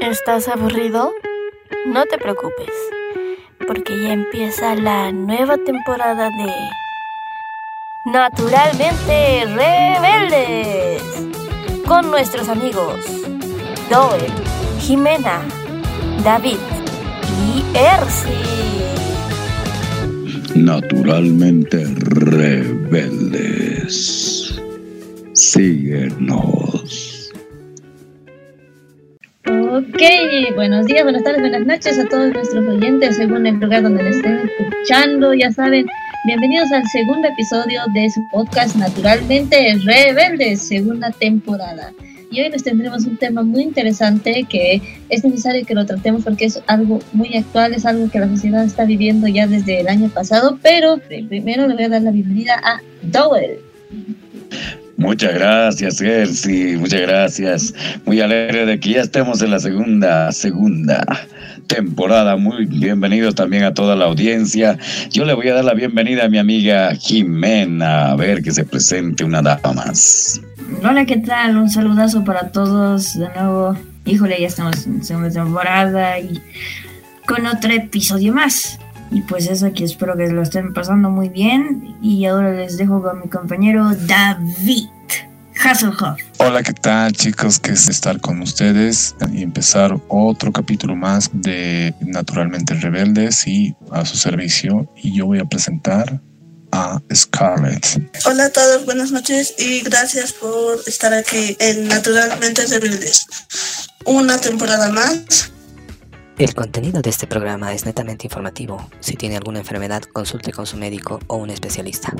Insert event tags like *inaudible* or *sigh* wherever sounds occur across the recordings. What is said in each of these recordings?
¿Estás aburrido? No te preocupes, porque ya empieza la nueva temporada de Naturalmente Rebeldes con nuestros amigos Doel, Jimena, David y Ersi. Naturalmente Rebeldes. Síguenos. Ok, buenos días, buenas tardes, buenas noches a todos nuestros oyentes, según el lugar donde nos estén escuchando. Ya saben, bienvenidos al segundo episodio de su podcast Naturalmente Rebeldes, segunda temporada. Y hoy les tendremos un tema muy interesante que es necesario que lo tratemos porque es algo muy actual, es algo que la sociedad está viviendo ya desde el año pasado. Pero primero le voy a dar la bienvenida a Dowell. Muchas gracias, Gersi. Muchas gracias. Muy alegre de que ya estemos en la segunda, segunda temporada. Muy bienvenido también a toda la audiencia. Yo le voy a dar la bienvenida a mi amiga Jimena. A ver que se presente una dama más. Hola, ¿qué tal? Un saludazo para todos de nuevo. Híjole, ya estamos en segunda temporada y con otro episodio más. Y pues eso aquí espero que lo estén pasando muy bien. Y ahora les dejo con mi compañero David Hasselhoff. Hola, ¿qué tal chicos? Que es estar con ustedes y empezar otro capítulo más de Naturalmente Rebeldes y a su servicio. Y yo voy a presentar a Scarlett. Hola a todos, buenas noches y gracias por estar aquí en Naturalmente Rebeldes. Una temporada más el contenido de este programa es netamente informativo. Si tiene alguna enfermedad, consulte con su médico o un especialista.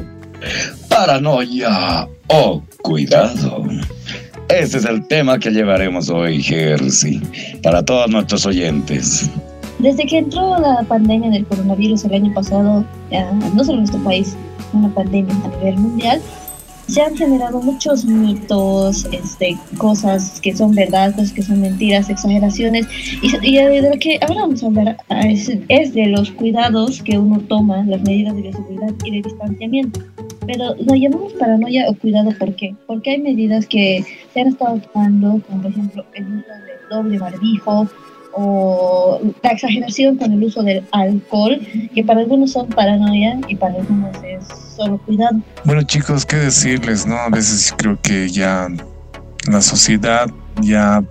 Paranoia oh, cuidado. Ese es el tema que llevaremos hoy, Jersey, para todos nuestros oyentes. Desde que entró la pandemia del coronavirus el año pasado, no solo en nuestro país, una pandemia a nivel mundial, se han generado muchos mitos, este, cosas que son verdad, cosas que son mentiras, exageraciones. Y, de lo que ahora vamos a hablar es, de los cuidados que uno toma, las medidas de seguridad y de distanciamiento. Pero lo llamamos paranoia o cuidado, ¿por qué? Porque hay medidas que se han estado tomando, como por ejemplo el uso del doble barbijo, o la exageración con el uso del alcohol, que para algunos son paranoia y para algunos es solo cuidado. Bueno chicos, ¿qué decirles? no A veces creo que ya la sociedad ya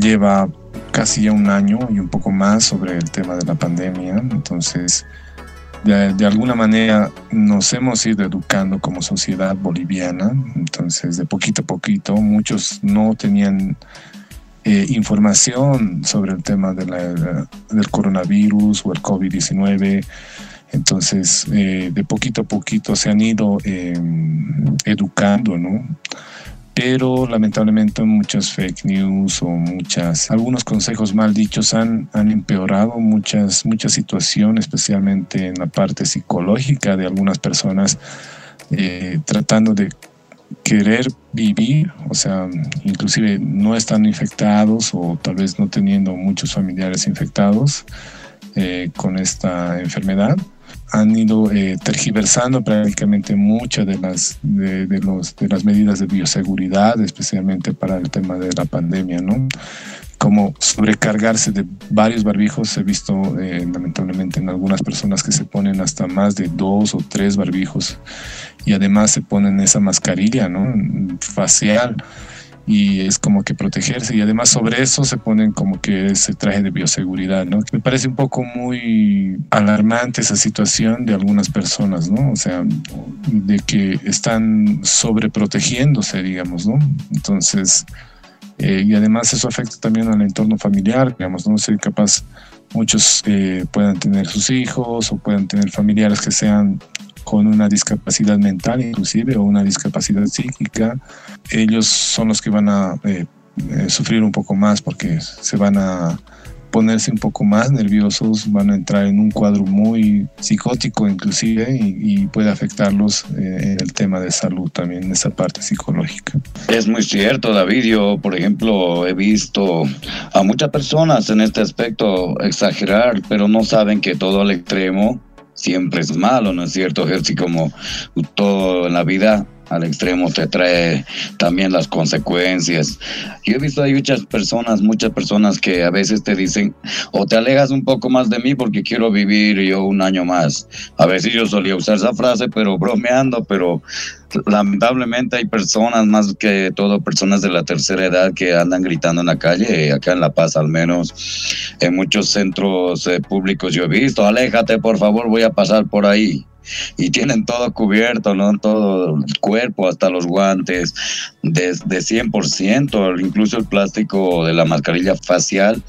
lleva casi ya un año y un poco más sobre el tema de la pandemia, entonces de, de, alguna manera nos hemos ido educando como sociedad boliviana, entonces de poquito a poquito muchos no tenían eh, información sobre el tema de la, del coronavirus o el COVID-19. Entonces, eh, de poquito a poquito se han ido em, educando, ¿no? Pero lamentablemente muchas fake news o muchas, algunos consejos mal dichos han, han empeorado muchas, muchas situaciones, especialmente en la parte psicológica de algunas personas, eh, tratando de querer vivir, o sea, inclusive no están infectados o tal vez no teniendo muchos familiares infectados eh, con esta enfermedad, han ido eh, tergiversando prácticamente muchas de las, de, los, de las medidas de bioseguridad, especialmente para el tema de la pandemia, ¿no? como sobrecargarse de varios barbijos. He visto eh, lamentablemente en algunas personas que se ponen hasta más de dos o tres barbijos y además se ponen esa mascarilla ¿no? facial y es como que protegerse y además sobre eso se ponen como que ese traje de bioseguridad, ¿no? Me parece un poco muy alarmante esa situación de algunas personas, ¿no? O sea, de que están sobreprotegiéndose, digamos, ¿no? Entonces, eh, y además eso afecta también al entorno familiar, digamos, no sé, capaz muchos eh, puedan tener sus hijos o puedan tener familiares que sean con una discapacidad mental inclusive o una discapacidad psíquica, ellos son los que van a eh, sufrir un poco más porque se van a ponerse un poco más nerviosos, van a entrar en un cuadro muy psicótico inclusive y, puede afectarlos eh, en el tema de salud también, en esa parte psicológica. Es muy cierto, David. Yo, por ejemplo, he visto a muchas personas en este aspecto exagerar, pero no saben que todo al extremo siempre es malo, ¿no es cierto, Jersey? Como todo en la vida al extremo te trae también las consecuencias. Yo he visto hay muchas personas, muchas personas que a veces te dicen, o te alejas un poco más de mí porque quiero vivir yo un año más. A veces yo solía usar esa frase, pero bromeando, pero lamentablemente hay personas, más que todo personas de la tercera edad que andan gritando en la calle, acá en La Paz al menos, en muchos centros eh, públicos yo he visto, aléjate por favor, voy a pasar por ahí y tienen todo cubierto, ¿no? Todo el cuerpo, hasta los guantes, de, de 100%, incluso el plástico de la mascarilla facial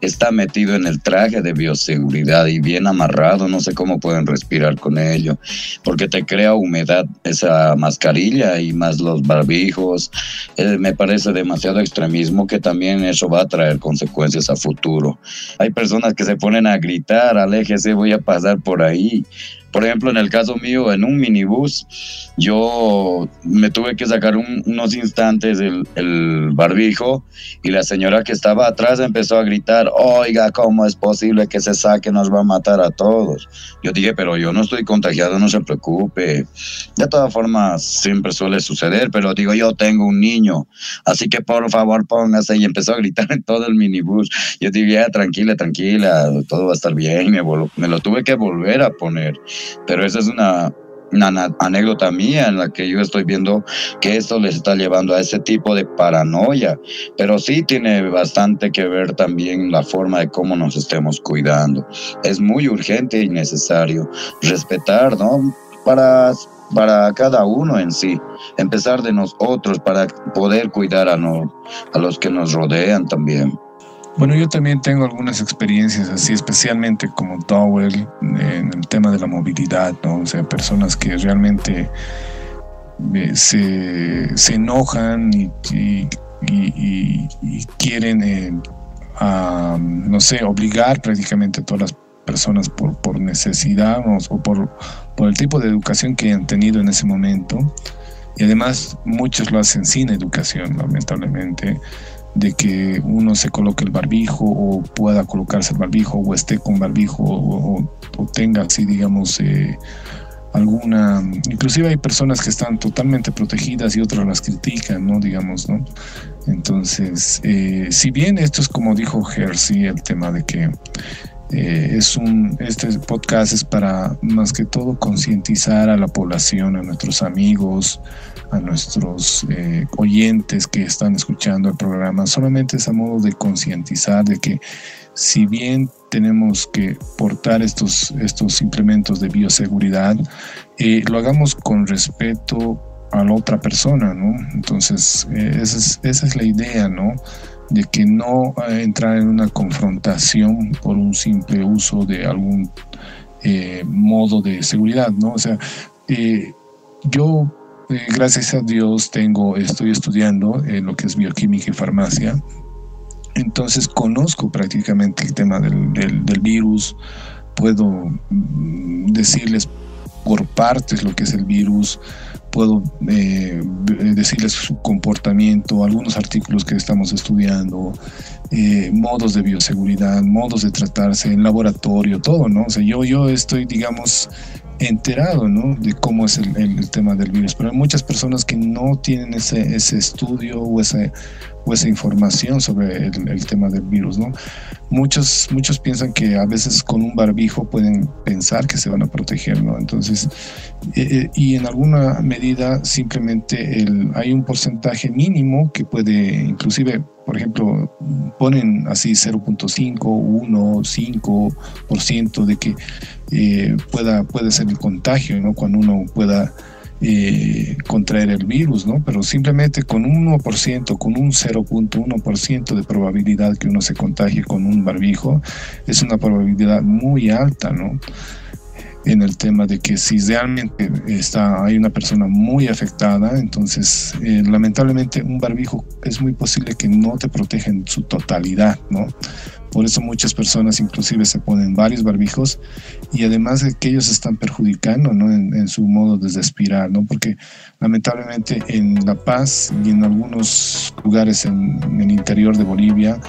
está metido en el traje de bioseguridad y bien amarrado, no sé cómo pueden respirar con ello, porque te crea humedad esa mascarilla y más los barbijos, eh, me parece demasiado extremismo que también eso va a traer consecuencias a futuro. Hay personas que se ponen a gritar, aléjese, voy a pasar por ahí, por ejemplo, en el caso mío, en un minibús, yo me tuve que sacar unos instantes el, el, barbijo y la señora que estaba atrás empezó a gritar, oiga, ¿cómo es posible que se saque? Nos va a matar a todos. Yo dije, pero yo no estoy contagiado, no se preocupe. De todas formas, siempre suele suceder, pero digo, yo tengo un niño, así que por favor póngase. Y empezó a gritar en todo el minibús. Yo dije, tranquila, tranquila, todo va a estar bien. Me, me lo tuve que volver a poner. Pero esa es una, anécdota mía en la que yo estoy viendo que esto les está llevando a ese tipo de paranoia, pero sí tiene bastante que ver también la forma de cómo nos estemos cuidando. Es muy urgente y necesario respetar, ¿no? Para, para cada uno en sí, empezar de nosotros para poder cuidar a, a los que nos rodean también. Bueno, yo también tengo algunas experiencias así, especialmente como Towel, en el tema de la movilidad, ¿no? O sea, personas que realmente eh, se, se, enojan y, quieren, eh, no sé, obligar prácticamente a todas las personas por, por necesidad o por, por el tipo de educación que han tenido en ese momento. Y además muchos lo hacen sin educación, lamentablemente de que uno se coloque el barbijo o pueda colocarse el barbijo o esté con barbijo o, tenga así, digamos, eh, alguna... Inclusive hay personas que están totalmente protegidas y otras las critican, ¿no? Digamos, ¿no? Entonces, eh, si bien esto es como dijo Hersey, el tema de que eh, es un, este podcast es para más que todo concientizar a la población, a nuestros amigos, a nuestros eh, oyentes que están escuchando el programa. Solamente es a modo de concientizar de que si bien tenemos que portar estos, estos implementos de bioseguridad, eh, lo hagamos con respeto a la otra persona, ¿no? Entonces, esa, es, esa es la idea, ¿no? de que no entrar en una confrontación por un simple uso de algún eh, modo de seguridad, ¿no? O sea, eh, yo, eh, gracias a Dios, tengo, estoy estudiando lo que es bioquímica y farmacia, entonces conozco prácticamente el tema del, virus, puedo mm, decirles por partes lo que es el virus, puedo eh, decirles su comportamiento, algunos artículos que estamos estudiando, eh, modos de bioseguridad, modos de tratarse en laboratorio, todo, ¿no? O sea, yo, yo estoy, digamos, enterado, ¿no? De cómo es el, el, tema del virus, pero hay muchas personas que no tienen ese, ese estudio o ese o esa información sobre el, tema del virus, ¿no? Muchos, muchos piensan que a veces con un barbijo pueden pensar que se van a proteger, ¿no? Entonces, eh, eh, y en alguna medida simplemente el, hay un porcentaje mínimo que puede, inclusive, por ejemplo, ponen así 0.5, 1, 5% de que eh, pueda, puede ser el contagio, ¿no? Cuando uno pueda eh, contraer el virus, ¿no? Pero simplemente con un 1%, con un 0.1% de probabilidad que uno se contagie con un barbijo, es una probabilidad muy alta, ¿no? En el tema de que si realmente está, hay una persona muy afectada, entonces eh, lamentablemente un barbijo es muy posible que no te proteja en su totalidad, ¿no? Por eso muchas personas inclusive se ponen varios barbijos y además de que ellos están perjudicando ¿no? en, su modo de respirar, ¿no? porque lamentablemente en La Paz y en algunos lugares en, el interior de Bolivia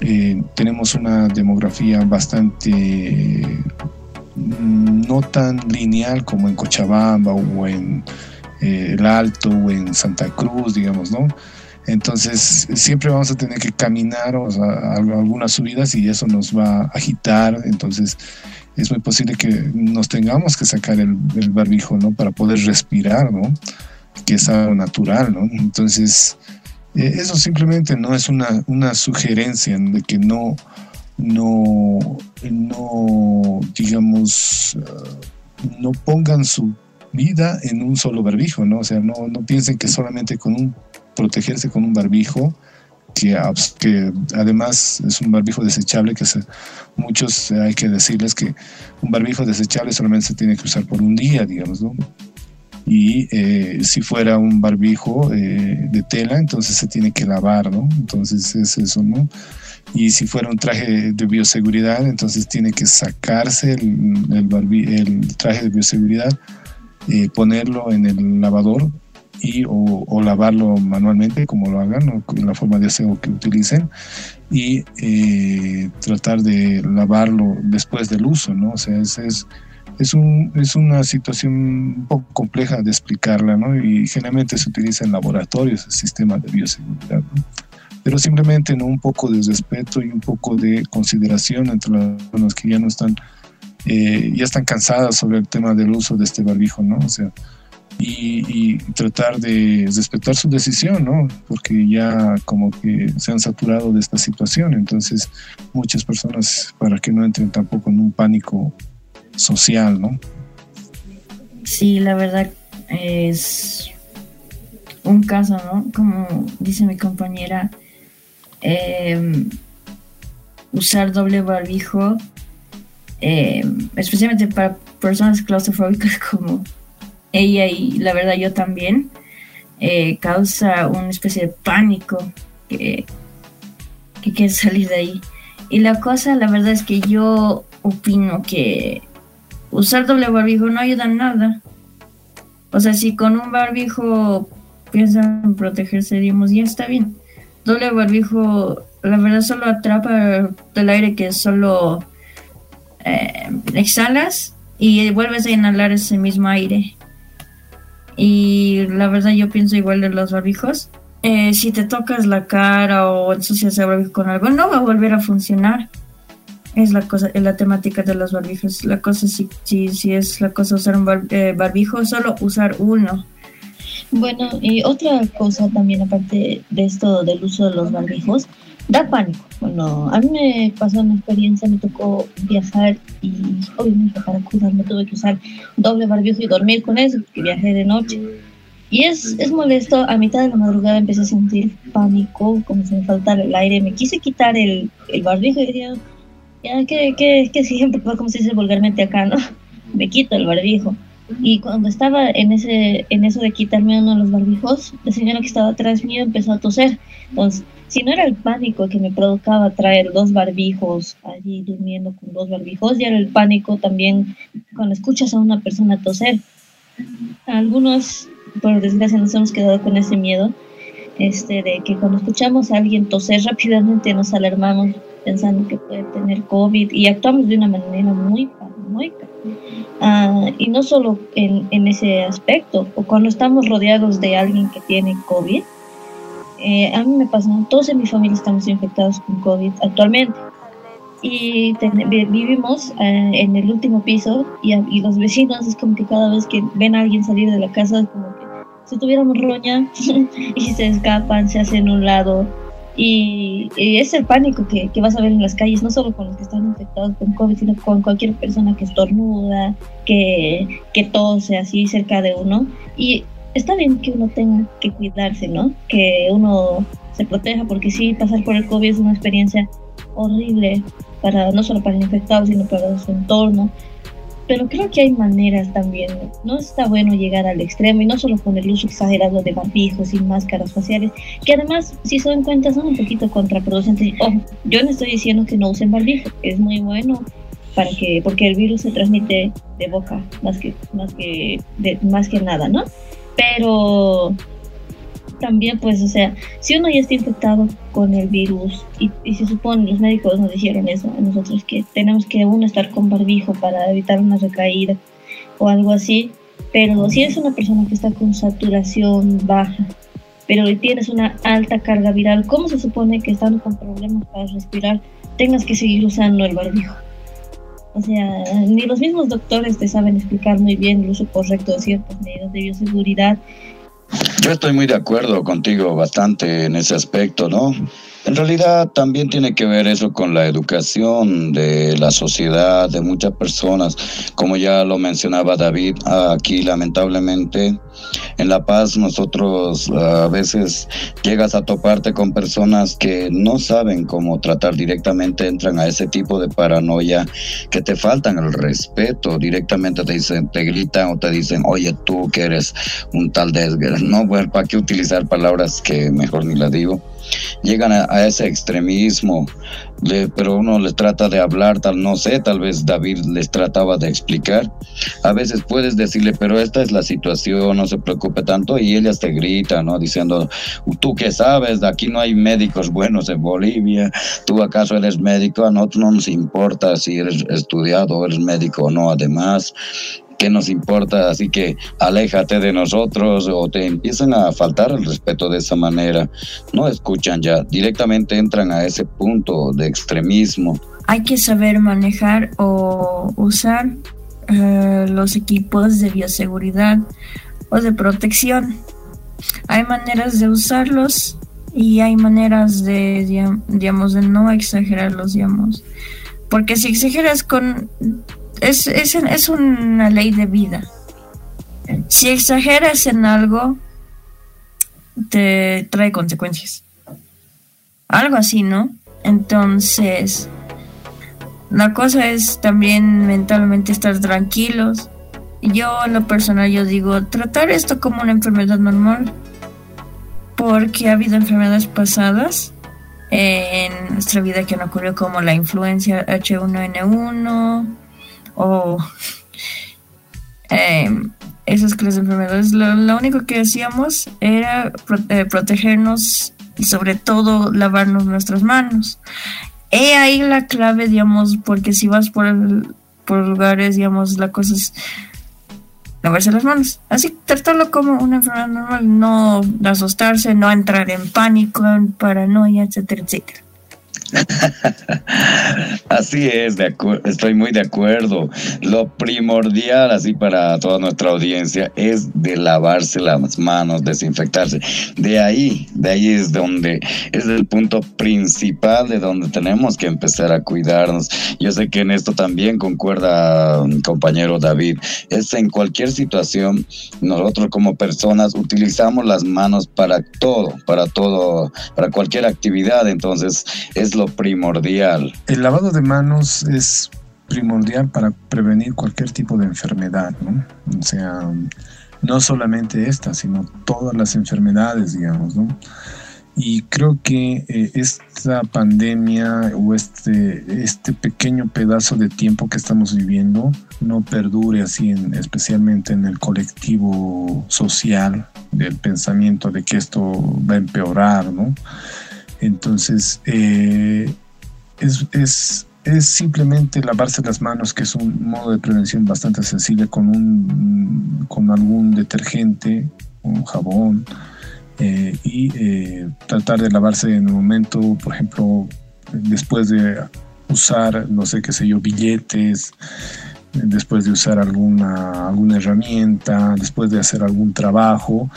eh, tenemos una demografía bastante mm, no tan lineal como en Cochabamba o en eh, el Alto o en Santa Cruz, digamos, ¿no? Entonces, siempre vamos a tener que caminar o algunas subidas y eso nos va a agitar. Entonces, es muy posible que nos tengamos que sacar el, barbijo, ¿no? Para poder respirar, ¿no? Que es algo natural, ¿no? Entonces, eh, eso simplemente no es una, una sugerencia de que no, no, no, digamos, uh, no pongan su vida en un solo barbijo, ¿no? O sea, no, no piensen que solamente con un protegerse con un barbijo, que, además es un barbijo desechable, que muchos eh, hay que decirles que un barbijo desechable solamente se tiene que usar por un día, digamos. Y eh, si fuera un barbijo eh, de tela, entonces se tiene que lavar, ¿no? Entonces es eso, ¿no? Y si fuera un traje de bioseguridad, entonces tiene que sacarse el, traje de bioseguridad, ponerlo en el lavador y o, lavarlo manualmente como lo hagan o en la forma de aseo que utilicen y eh, tratar de lavarlo después del uso, ¿no? O sea, es, es, es, un, es una situación un poco compleja de explicarla, ¿no? Y generalmente se utiliza en laboratorios el sistema de bioseguridad, ¿no? Pero simplemente, ¿no? Un poco de respeto y un poco de consideración entre las personas que ya no están, eh, ya están cansadas sobre el tema del uso de este barbijo, ¿no? O sea, y, tratar de respetar su decisión, ¿no? Porque ya como que se han saturado de esta situación, entonces muchas personas para que no entren tampoco en un pánico social, ¿no? Sí, la verdad es un caso, ¿no? Como dice mi compañera, em, usar doble barbijo, em, especialmente para personas claustrofóbicas *laughs* como ella y la verdad yo también, eh, causa una especie de pánico que, que quiere salir de ahí. Y la cosa, la verdad es que yo opino que usar doble barbijo no ayuda en nada. O sea, si con un barbijo piensan protegerse, digamos, ya está bien. Doble barbijo, la verdad, solo atrapa el aire que solo eh, exhalas y vuelves a inhalar ese mismo aire. Y la verdad yo pienso igual de los barbijos. Eh, si te tocas la cara o ensucias el barbijo con algo, no va a volver a funcionar. Es la cosa, la temática de los barbijos. La cosa si, si, si es la cosa usar un eh, barbijo, solo usar uno. Bueno, y otra cosa también aparte de esto del uso de los barbijos, da pánico. Bueno, a mí me pasó una experiencia, me tocó viajar y obviamente para cuidarme tuve que usar doble barbijo y dormir con eso, porque viajé de noche. Y es, es molesto, a mitad de la madrugada empecé a sentir pánico, como si me faltara el aire, me quise quitar el, el barbijo y dije, ya que, que, que siempre, como se dice vulgarmente acá, ¿no? *laughs* Me quito el barbijo. Y cuando estaba en ese en eso de quitarme uno de los barbijos, la señora que estaba atrás mío empezó a toser. Entonces, si no era el pánico que me provocaba traer dos barbijos allí durmiendo con dos barbijos, ya era el pánico también cuando escuchas a una persona toser. Algunos, por desgracia, nos hemos quedado con ese miedo este, de que cuando escuchamos a alguien toser rápidamente nos alarmamos pensando que puede tener COVID y actuamos de una manera muy paranoica. Ah, y no solo en, en ese aspecto, o cuando estamos rodeados de alguien que tiene COVID, eh, a mí me pasa, todos en mi familia estamos infectados con COVID actualmente. Y vivimos eh, en el último piso y, y, los vecinos es como que cada vez que ven a alguien salir de la casa es como que si tuviéramos roña *laughs* y se escapan, se hacen un lado. Y, es el pánico que, que, vas a ver en las calles, no solo con los que están infectados con COVID, sino con cualquier persona que estornuda, que, que tose así cerca de uno. Y está bien que uno tenga que cuidarse, ¿no? Que uno se proteja, porque sí, pasar por el COVID es una experiencia horrible, para, no solo para el infectado, sino para su entorno. Pero creo que hay maneras también. No está bueno llegar al extremo y no solo con el uso exagerado de barbijos y máscaras faciales, que además, si se dan cuenta, son un poquito contraproducentes. Ojo, yo no estoy diciendo que no usen barbijo, es muy bueno para que porque el virus se transmite de boca más que más que de, más que nada, ¿no? Pero también pues, o sea, si uno ya está infectado con el virus y, se supone, los médicos nos dijeron eso a nosotros, que tenemos que uno estar con barbijo para evitar una recaída o algo así, Pero si eres una persona que está con saturación baja, pero tienes una alta carga viral, ¿cómo se supone que estando con problemas para respirar tengas que seguir usando el barbijo? O sea, ni los mismos doctores te saben explicar muy bien el uso correcto de ciertas medidas de bioseguridad. Yo estoy muy de acuerdo contigo bastante en ese aspecto, ¿no? En realidad también tiene que ver eso con la educación de la sociedad, de muchas personas. Como ya lo mencionaba David, aquí lamentablemente en La Paz nosotros a veces llegas a toparte con personas que no saben cómo tratar directamente, entran a ese tipo de paranoia que te faltan el respeto, directamente te dicen, te gritan o te dicen, oye tú que eres un tal desgra. No, bueno, ¿para qué utilizar palabras que mejor ni las digo? Llegan a, ese extremismo, pero uno les trata de hablar, tal, no sé, tal vez David les trataba de explicar. A veces puedes decirle, pero esta es la situación, no se preocupe tanto, y ellas te gritan, ¿no? Diciendo, tú qué sabes, aquí no hay médicos buenos en Bolivia, tú acaso eres médico, a nosotros no nos importa si eres estudiado eres médico o no, además ¿qué nos importa? Así que aléjate de nosotros o te empiezan a faltar el respeto de esa manera. No escuchan ya, directamente entran a ese punto de extremismo. Hay que saber manejar o usar eh, los equipos de bioseguridad o de protección. Hay maneras de usarlos y hay maneras de, digamos, de no exagerarlos, digamos. Porque si exageras con es, es, es una ley de vida. Si exageras en algo, te trae consecuencias. Algo así, ¿no? Entonces, la cosa es también mentalmente estar tranquilos. Yo en lo personal yo digo, tratar esto como una enfermedad normal. Porque ha habido enfermedades pasadas en nuestra vida que no ocurrió como la influencia H1N1, o eh, esas clases de enfermedades. Lo, único que hacíamos era eh, protegernos y sobre todo lavarnos nuestras manos. He ahí la clave, digamos, porque si vas por, por lugares, digamos, la cosa es lavarse las manos. Así, tratarlo como una enfermedad normal, no asustarse, no entrar en pánico, en paranoia, etcétera, etcétera. *laughs* así es, estoy muy de acuerdo. Lo primordial, así para toda nuestra audiencia, es de lavarse las manos, desinfectarse. De ahí, de ahí es donde es el punto principal de donde tenemos que empezar a cuidarnos. Yo sé que en esto también concuerda mi compañero David. Es en cualquier situación, nosotros como personas utilizamos las manos para todo, para todo, para cualquier actividad. Entonces, es lo primordial. El lavado de manos es primordial para prevenir cualquier tipo de enfermedad, ¿no? O sea, no solamente esta, sino todas las enfermedades, digamos, ¿no? Y creo que eh, esta pandemia o este, este pequeño pedazo de tiempo que estamos viviendo no perdure así, en, especialmente en el colectivo social del pensamiento de que esto va a empeorar, ¿no? Entonces, eh, es, simplemente lavarse las manos, que es un modo de prevención bastante sensible con, un, con algún detergente, un jabón, eh, y eh, tratar de lavarse en un momento, por ejemplo, después de usar, no sé qué sé yo, billetes, después de usar alguna, alguna herramienta, después de hacer algún trabajo,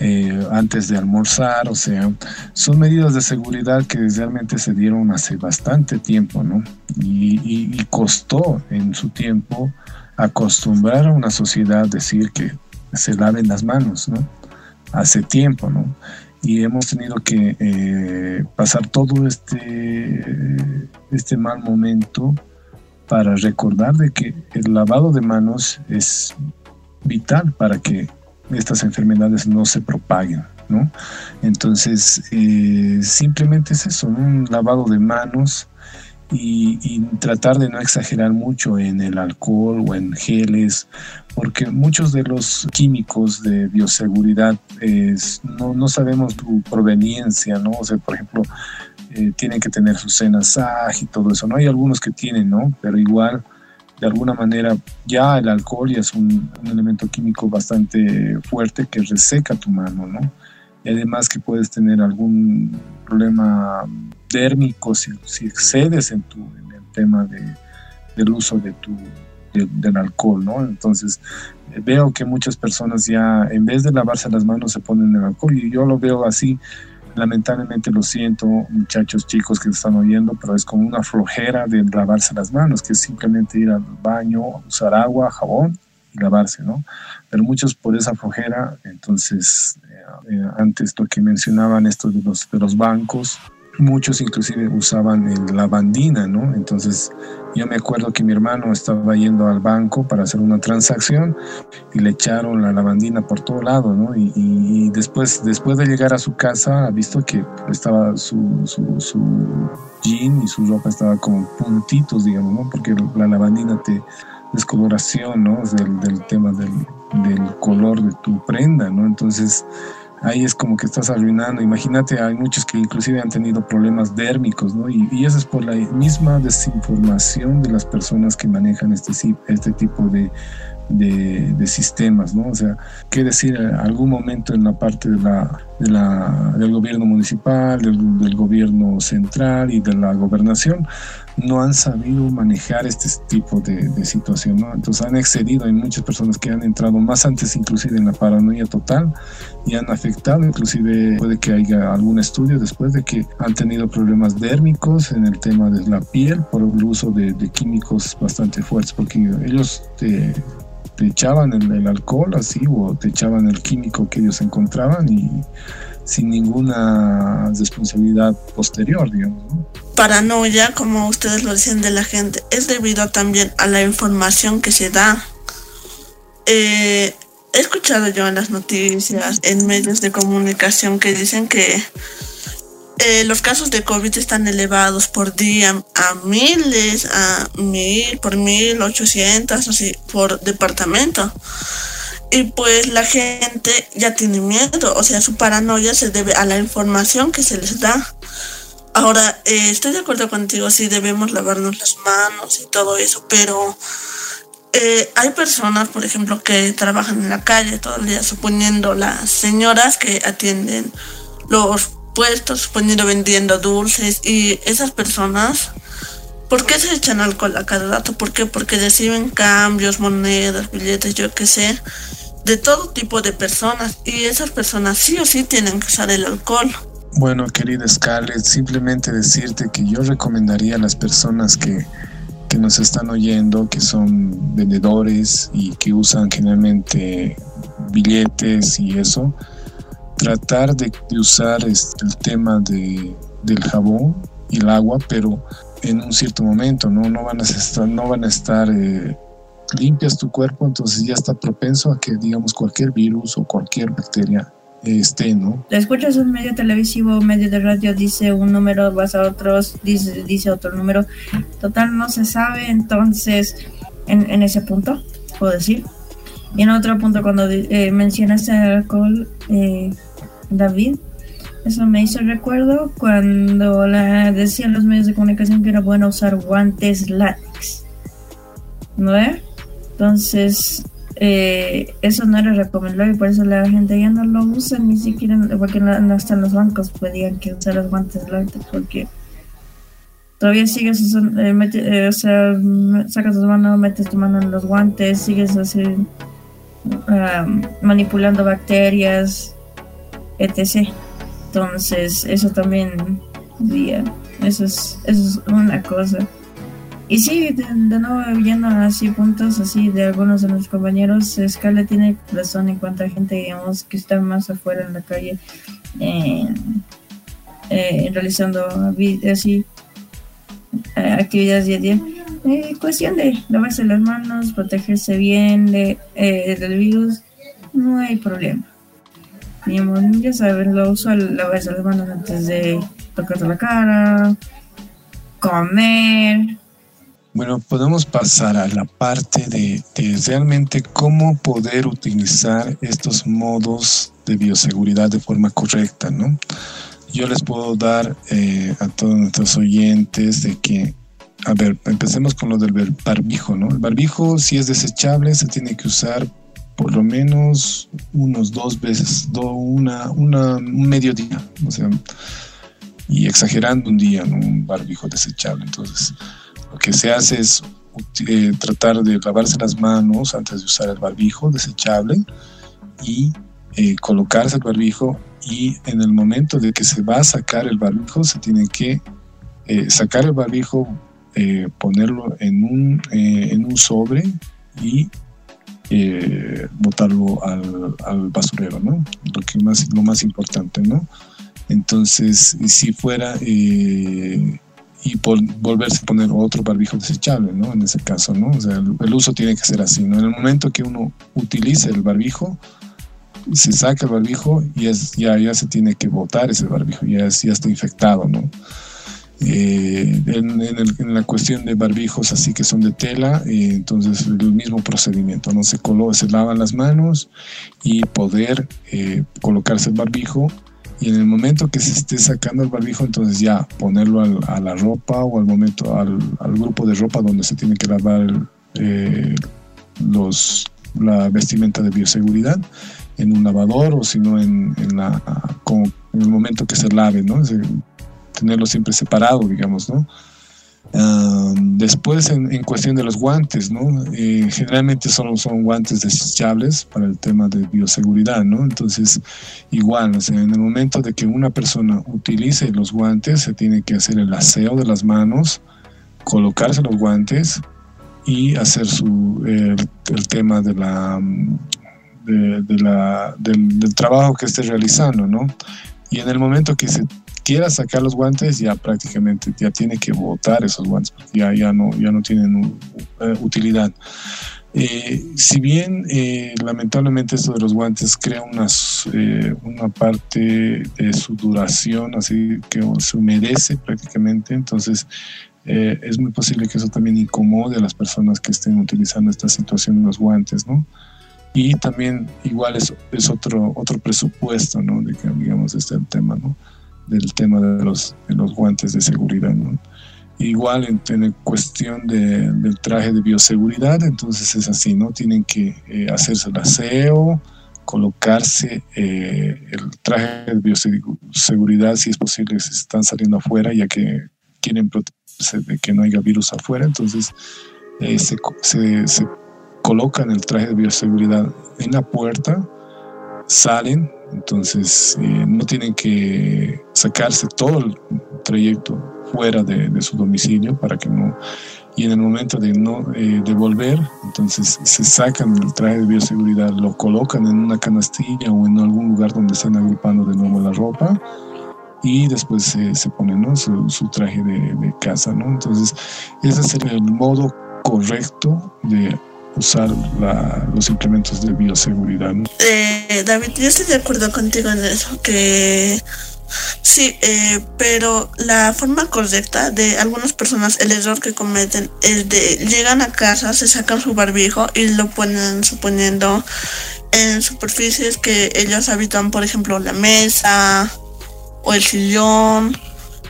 eh, antes de almorzar, o sea, son medidas de seguridad que realmente se dieron hace bastante tiempo, ¿no? Y, costó en su tiempo acostumbrar a una sociedad a decir que se laven las manos, ¿no? Hace tiempo, ¿no? Y hemos tenido que eh, pasar todo este, este mal momento para recordar de que el lavado de manos es vital para que estas enfermedades no se propaguen, ¿no? Entonces, eh, simplemente es eso, un lavado de manos y, tratar de no exagerar mucho en el alcohol o en geles, porque muchos de los químicos de bioseguridad no, sabemos su proveniencia, ¿no? O sea, por ejemplo, eh, tienen que tener su cenasaje y todo eso, ¿no? Hay algunos que tienen, ¿no? Pero igual de alguna manera ya el alcohol ya es un, elemento químico bastante fuerte que reseca tu mano, ¿no? Y además que puedes tener algún problema térmico si, excedes en, tu, en el tema de, del uso de tu, del alcohol, ¿no? Entonces, eh, veo que muchas personas ya, en vez de lavarse las manos, se ponen el alcohol y yo lo veo así. Lamentablemente lo siento, muchachos chicos que están oyendo, pero es como una flojera de lavarse las manos, que es simplemente ir al baño, usar agua, jabón y lavarse, ¿no? Pero muchos por esa flojera, entonces, eh, eh, antes lo que mencionaban esto de los, de los bancos, muchos inclusive usaban la bandina, ¿no? Entonces yo me acuerdo que mi hermano estaba yendo al banco para hacer una transacción y le echaron la lavandina por todo lado, ¿no? Y, después, después de llegar a su casa ha visto que estaba su, su, jean y su ropa estaba como puntitos, digamos, ¿no? Porque la lavandina te descoloración, ¿no? Del, del tema del, del color de tu prenda, ¿no? Entonces ahí es como que estás arruinando. Imagínate, hay muchos que inclusive han tenido problemas dérmicos, ¿no? Y, eso es por la misma desinformación de las personas que manejan este, este tipo de, de, sistemas, ¿no? O sea, qué decir, algún momento en la parte de la, de la del gobierno municipal, del, del, gobierno central y de la gobernación, no han sabido manejar este tipo de, de, situación, ¿no? Entonces han excedido, hay muchas personas que han entrado más antes inclusive en la paranoia total y han afectado, inclusive puede que haya algún estudio después de que han tenido problemas dérmicos en el tema de la piel por el uso de, de químicos bastante fuertes, porque ellos te te echaban el, alcohol así o te echaban el químico que ellos encontraban y sin ninguna responsabilidad posterior, digamos. Paranoia, como ustedes lo dicen de la gente, es debido también a la información que se da. Eh, he escuchado yo en las noticias, en medios de comunicación que dicen que eh, los casos de COVID están elevados por día a miles, a mil, por mil, ochocientas, así, por departamento. Y pues la gente ya tiene miedo, o sea, su paranoia se debe a la información que se les da. Ahora, eh, estoy de acuerdo contigo, sí debemos lavarnos las manos y todo eso, pero eh, hay personas, por ejemplo, que trabajan en la calle todo el día, suponiendo las señoras que atienden los puestos, poniendo vendiendo dulces y esas personas, ¿por qué se echan alcohol a cada rato? ¿Por qué? Porque reciben cambios, monedas, billetes, yo qué sé, de todo tipo de personas y esas personas sí o sí tienen que usar el alcohol. Bueno, querida Scarlett, simplemente decirte que yo recomendaría a las personas que, que nos están oyendo, que son vendedores y que usan generalmente billetes y eso, tratar de, usar este, el tema de, del jabón y el agua, pero en un cierto momento, ¿no? No van a estar, no van a estar eh, limpias tu cuerpo, entonces ya está propenso a que, digamos, cualquier virus o cualquier bacteria esté, ¿no? Escuchas un medio televisivo, medio de radio, dice un número, vas a otros, dice, dice otro número. Total, no se sabe, entonces, en, en ese punto, puedo decir. Y en otro punto, cuando eh, mencionaste el alcohol, eh, David. Eso me hizo recuerdo cuando la, decían los medios de comunicación que era bueno usar guantes látex. ¿No es? Entonces, eh, eso no era recomendable y por eso la gente ya no lo usa ni siquiera, porque no, hasta en los bancos pedían que usar los guantes látex porque todavía sigues usando, eh, eh, o sea, sacas tu mano, metes tu mano en los guantes, sigues así ah, manipulando bacterias, etc. Entonces, eso también, eso es, eso es una cosa. Y sí, de, nuevo viendo así puntos así de algunos de nuestros compañeros, Scala tiene razón en cuanto a gente, digamos, que está más afuera en la calle eh, realizando así eh, actividades día a día. Eh, cuestión de lavarse las manos, protegerse bien de, del virus, no hay problema ya saben, lo usual lavarse las manos antes de tocarte la cara, comer. Bueno, podemos pasar a la parte de, realmente cómo poder utilizar estos modos de bioseguridad de forma correcta, ¿no? Yo les puedo dar eh, a todos nuestros oyentes de que a ver, empecemos con lo del barbijo, ¿no? El barbijo, si es desechable, se tiene que usar por lo menos unos dos veces, do, una, una, un mediodía, o sea, y exagerando un día, ¿no? Un barbijo desechable. Entonces, lo que se hace es eh, tratar de lavarse las manos antes de usar el barbijo desechable y eh, colocarse el barbijo y en el momento de que se va a sacar el barbijo se tiene que eh, sacar el barbijo, ponerlo en un, en un sobre y botarlo al, al, basurero, ¿no? Lo, que más, lo más importante, ¿no? Entonces, si fuera y por volverse a poner otro barbijo desechable, ¿no? En ese caso, ¿no? O sea, el, uso tiene que ser así, ¿no? En el momento que uno utilice el barbijo, se saca el barbijo y es, ya, ya se tiene que botar ese barbijo, ya, ya está infectado, ¿no? Eh, en, la cuestión de barbijos así que son de tela, eh, entonces el mismo procedimiento, ¿no? Se, colo se lavan las manos y poder eh, colocarse el barbijo y en el momento que se esté sacando el barbijo, entonces ya ponerlo a la ropa o al momento al, grupo de ropa donde se tiene que lavar eh, los, la vestimenta de bioseguridad en un lavador o si no en, en, la, en el momento que se lave, ¿no? tenerlo siempre separado, digamos, ¿no? Después, en, cuestión de los guantes, ¿no? Eh, generalmente solo son guantes desechables para el tema de bioseguridad, ¿no? Entonces, igual, o sea, en el momento de que una persona utilice los guantes, se tiene que hacer el aseo de las manos, colocarse los guantes y hacer su, el, tema de la, de, la, del, del trabajo que esté realizando, ¿no? Y en el momento que se quiera sacar los guantes, ya prácticamente ya tiene que botar esos guantes, ya, ya, no, ya no tienen eh, utilidad. Eh, si bien eh, lamentablemente esto de los guantes crea unas, una parte de su duración, así que se humedece prácticamente, entonces es muy posible que eso también incomode a las personas que estén utilizando esta situación los guantes, ¿no? Y también igual es, es otro, otro presupuesto, ¿no? De que, digamos, este tema, ¿no? Del tema de los, de los guantes de seguridad. Igual en, cuestión de, del traje de bioseguridad, entonces es así, ¿no? Tienen que eh, hacerse el aseo, colocarse eh, el traje de bioseguridad, si es posible, si están saliendo afuera, ya que quieren protegerse de que no haya virus afuera, entonces eh, se, se, se colocan el traje de bioseguridad en la puerta, salen, entonces eh, no tienen que sacarse todo el trayecto fuera de, su domicilio para que no y en el momento de no eh, volver entonces se sacan el traje de bioseguridad lo colocan en una canastilla o en algún lugar donde estén agrupando de nuevo la ropa y después se ponen su, traje de, de, casa no entonces ese es el modo correcto de usar los implementos de bioseguridad. Eh, David, yo estoy de acuerdo contigo en eso, que sí, eh, pero la forma correcta de algunas personas, el error que cometen es de llegan a casa, se sacan su barbijo y lo ponen suponiendo en superficies que ellos habitan, por ejemplo, la mesa o el sillón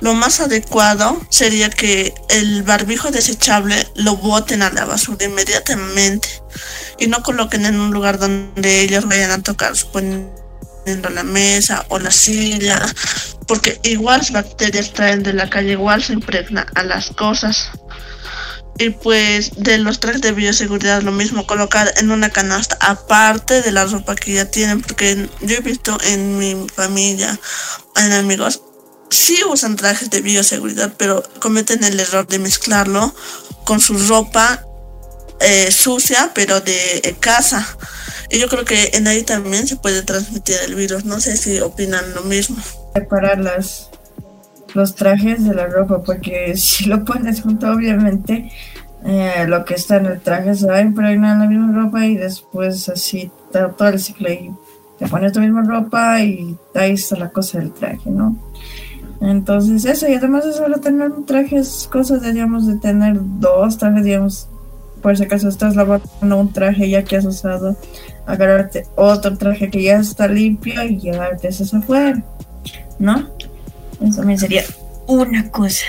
lo más adecuado sería que el barbijo desechable lo boten a la basura inmediatamente y no coloquen en un lugar donde ellos vayan a tocar, suponiendo la mesa o la silla, porque igual las bacterias traen de la calle, igual se impregna a las cosas. Y pues de los trajes de bioseguridad lo mismo, colocar en una canasta aparte de la ropa que ya tienen, porque yo he visto en mi familia, en amigos, sí usan trajes de bioseguridad, pero cometen el error de mezclarlo con su ropa eh, sucia, pero de casa. Y yo creo que en ahí también se puede transmitir el virus. No sé si opinan lo mismo. Separar las, los trajes de la ropa, porque *laughs* si lo pones junto, obviamente eh, lo que está en el traje se va a impregnar en la misma ropa y después así todo el ciclo y te pones tu misma ropa y ahí está la cosa del traje, ¿no? Entonces eso, y además de solo tener un traje es cosa de, digamos, de tener dos trajes, digamos, por si acaso estás lavando un traje ya que has usado, agarrarte otro traje que ya está limpio y llevarte eso afuera, ¿no? Eso también sería una cosa.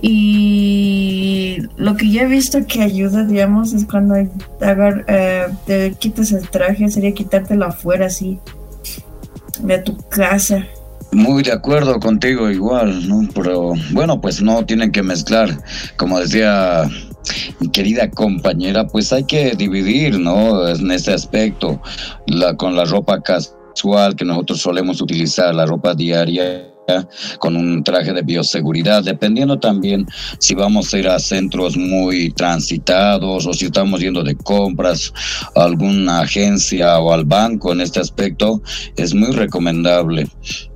Y lo que yo he visto que ayuda, digamos, es cuando agar, eh, te quitas el traje, sería quitártelo afuera, así, de tu casa. Muy de acuerdo contigo igual, ¿no? Pero bueno, pues no tienen que mezclar, como decía mi querida compañera, pues hay que dividir, ¿no? En ese aspecto, la, con la ropa casual que nosotros solemos utilizar, la ropa diaria con un traje de bioseguridad, dependiendo también si vamos a ir a centros muy transitados o si estamos yendo de compras a alguna agencia o al banco en este aspecto, es muy recomendable.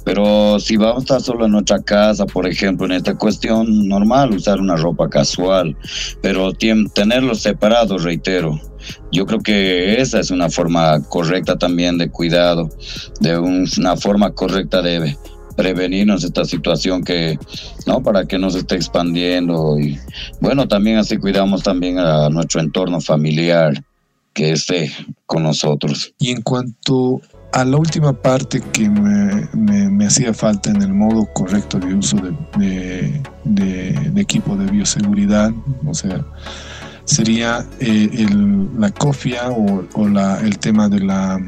Pero si vamos a estar solo en nuestra casa, por ejemplo, en esta cuestión, normal usar una ropa casual, pero tenerlos separados, reitero. Yo creo que esa es una forma correcta también de cuidado, de una forma correcta de prevenirnos esta situación que, ¿no? Para que no se esté expandiendo y bueno, también así cuidamos también a nuestro entorno familiar que esté con nosotros. Y en cuanto a la última parte que me, me, hacía falta en el modo correcto de uso de, de, equipo de bioseguridad, o sea, sería eh, el, la cofia o, o la, el tema de la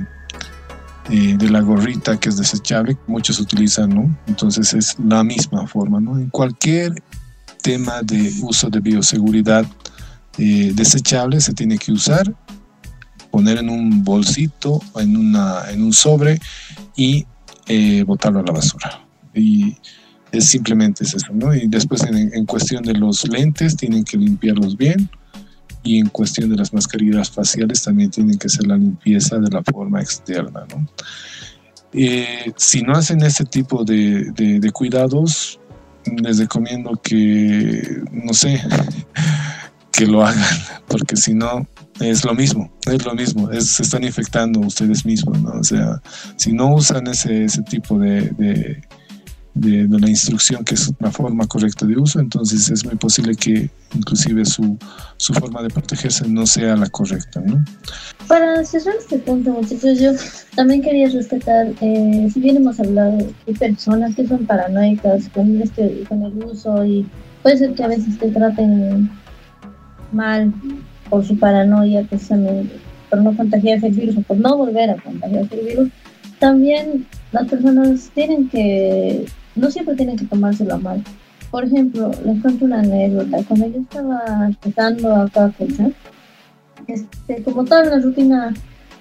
eh, de la gorrita que es desechable, muchos utilizan, ¿no? Entonces es la misma forma, ¿no? En cualquier tema de uso de bioseguridad eh, desechable se tiene que usar, poner en un bolsito, en, una, en un sobre y eh, botarlo a la basura. Y es simplemente eso, ¿no? Y después en, en cuestión de los lentes, tienen que limpiarlos bien, y en cuestión de las mascarillas faciales también tienen que ser la limpieza de la forma externa. ¿no? Eh, si no hacen ese tipo de, de, cuidados, les recomiendo que, no sé, *laughs* que lo hagan, porque si no, es lo mismo, es lo mismo, se están infectando ustedes mismos, ¿no? O sea, si no usan ese, ese tipo de, la instrucción que es una forma correcta de uso, entonces es muy posible que inclusive su, su forma de protegerse no sea la correcta. ¿no? Para cerrar este punto, muchachos, yo también quería rescatar, eh, si bien hemos hablado de personas que son paranoicas con, este, con el uso y puede ser que a veces te traten mal por su paranoia precisamente, por no contagiarse el virus o por no volver a contagiarse el virus, también las personas tienen que no siempre tienen que tomárselo mal. Por ejemplo, les cuento una anécdota. Cuando yo estaba empezando a este, como toda una rutina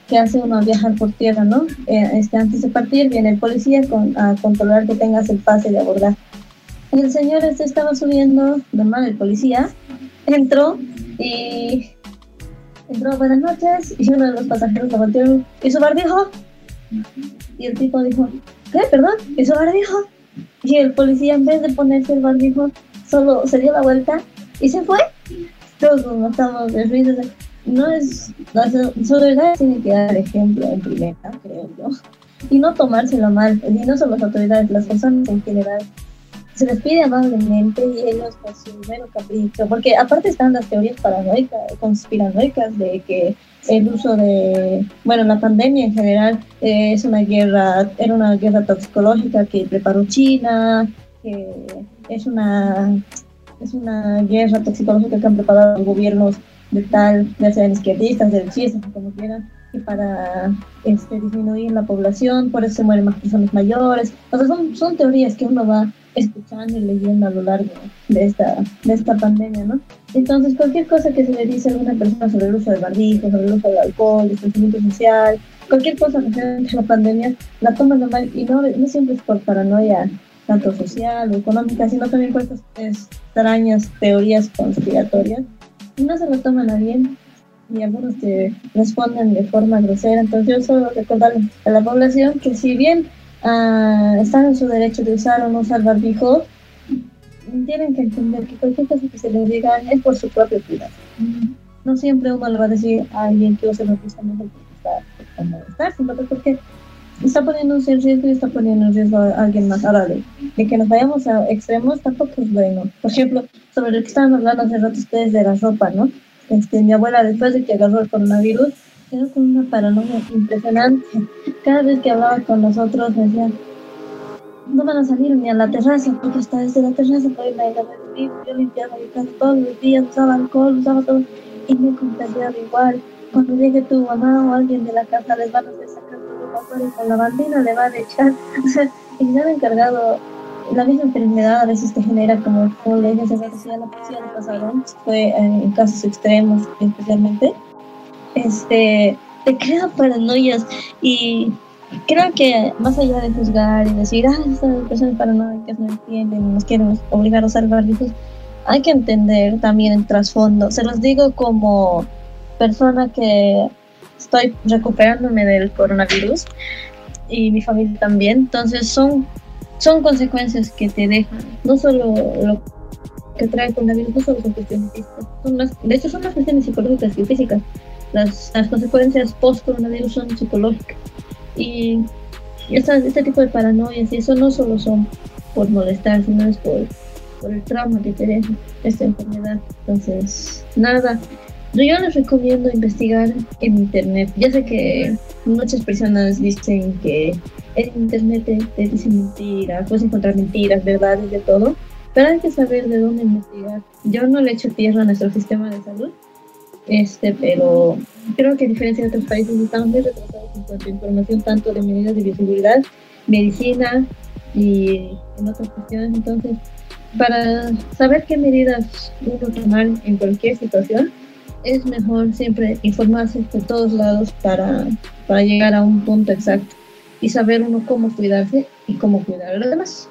que hace uno al viajar por tierra, ¿no? Eh, este, antes de partir viene el policía con, a controlar que tengas el pase de abordar. Y el señor este estaba subiendo, normal, el policía entró y entró buenas noches y uno de los pasajeros le volteó y su barbijo. Y el tipo dijo, ¿qué? Perdón, ¿y su barbijo? Y el policía, en vez de ponerse el barbijo, solo se dio la vuelta y se fue. Todos nos matamos de risa. No es. Las autoridades tienen que dar ejemplo en primera, creo yo. Y no tomárselo mal. Y no son las autoridades, las personas en general. Se les pide amablemente y ellos con su mero capricho. Porque aparte están las teorías paranoicas, conspiranoicas de que el uso de, bueno, la pandemia en general eh, es una guerra, era una guerra toxicológica que preparó China, que es una, es una guerra toxicológica que han preparado gobiernos de tal, ya sean izquierdistas, derechistas, como quieran, y para este, disminuir la población, por eso se mueren más personas mayores. O sea, son, son teorías que uno va escuchando y leyendo a lo largo de esta, de esta pandemia, ¿no? Entonces, cualquier cosa que se le dice a alguna persona sobre el uso del barbijo, sobre el uso del alcohol, distanciamiento social, cualquier cosa referente a la pandemia, la toman normal y no, no siempre es por paranoia tanto social o económica, sino también por estas extrañas teorías conspiratorias. Y no se lo toman a bien y algunos te responden de forma grosera. Entonces, yo solo recordarle a la población que si bien uh, están en su derecho de usar o no usar barbijo, tienen que entender que cualquier cosa que se les diga es por su propio cuidado. No siempre uno le va a decir a alguien que use barbijo mejor porque está sino porque está poniendo en riesgo y está poniendo en riesgo a alguien más. Ahora, de, de, que nos vayamos a extremos tampoco es bueno. Por ejemplo, sobre lo que estaban hablando hace rato ustedes de la ropa, ¿no? Este, mi abuela, después de que agarró el coronavirus, quedó con una paranoia impresionante. Cada vez que hablaba con nosotros, decía, no van a salir ni a la terraza, porque hasta desde la terraza pueden ir a ver virus, yo limpiaba mi casa todos los días, usaba alcohol, usaba todo y me contagiaba igual. Cuando llegue tu mamá o alguien de la casa les van a hacer sacar todo afuera y con la bandina le van a echar. *laughs* Y me han encargado, la misma enfermedad a veces te genera como, como le dije, la policía pasaron, fue en casos extremos especialmente, este, te crea paranoias y creo que más allá de juzgar y decir, ah, estas personas paranoicas no entienden, nos quieren obligar a usar barbijos, hay que entender también el trasfondo. Se los digo como persona que estoy recuperándome del coronavirus y mi familia también, entonces son, son consecuencias que te dejan, no solo lo que trae el coronavirus, no solo son cuestiones físicas, son de hecho son las cuestiones psicológicas y físicas. Las, consecuencias post-coronavirus son psicológicas. Y este tipo de paranoias, y eso no solo son por molestar, sino es por, por el trauma que deja esta enfermedad. Entonces, nada, yo les recomiendo investigar en internet. Ya sé que muchas personas dicen que en internet te, te dicen mentiras, puedes encontrar mentiras, verdades, de todo, pero hay que saber de dónde investigar. Yo no le echo tierra a nuestro sistema de salud, este, pero creo que a diferencia de otros países estamos muy retrasados en cuanto a información tanto de medidas de bioseguridad, medicina y en otras cuestiones. Entonces, para saber qué medidas uno tomar en cualquier situación, es mejor siempre informarse de todos lados para, para llegar a un punto exacto y saber uno cómo cuidarse y cómo cuidar a los demás.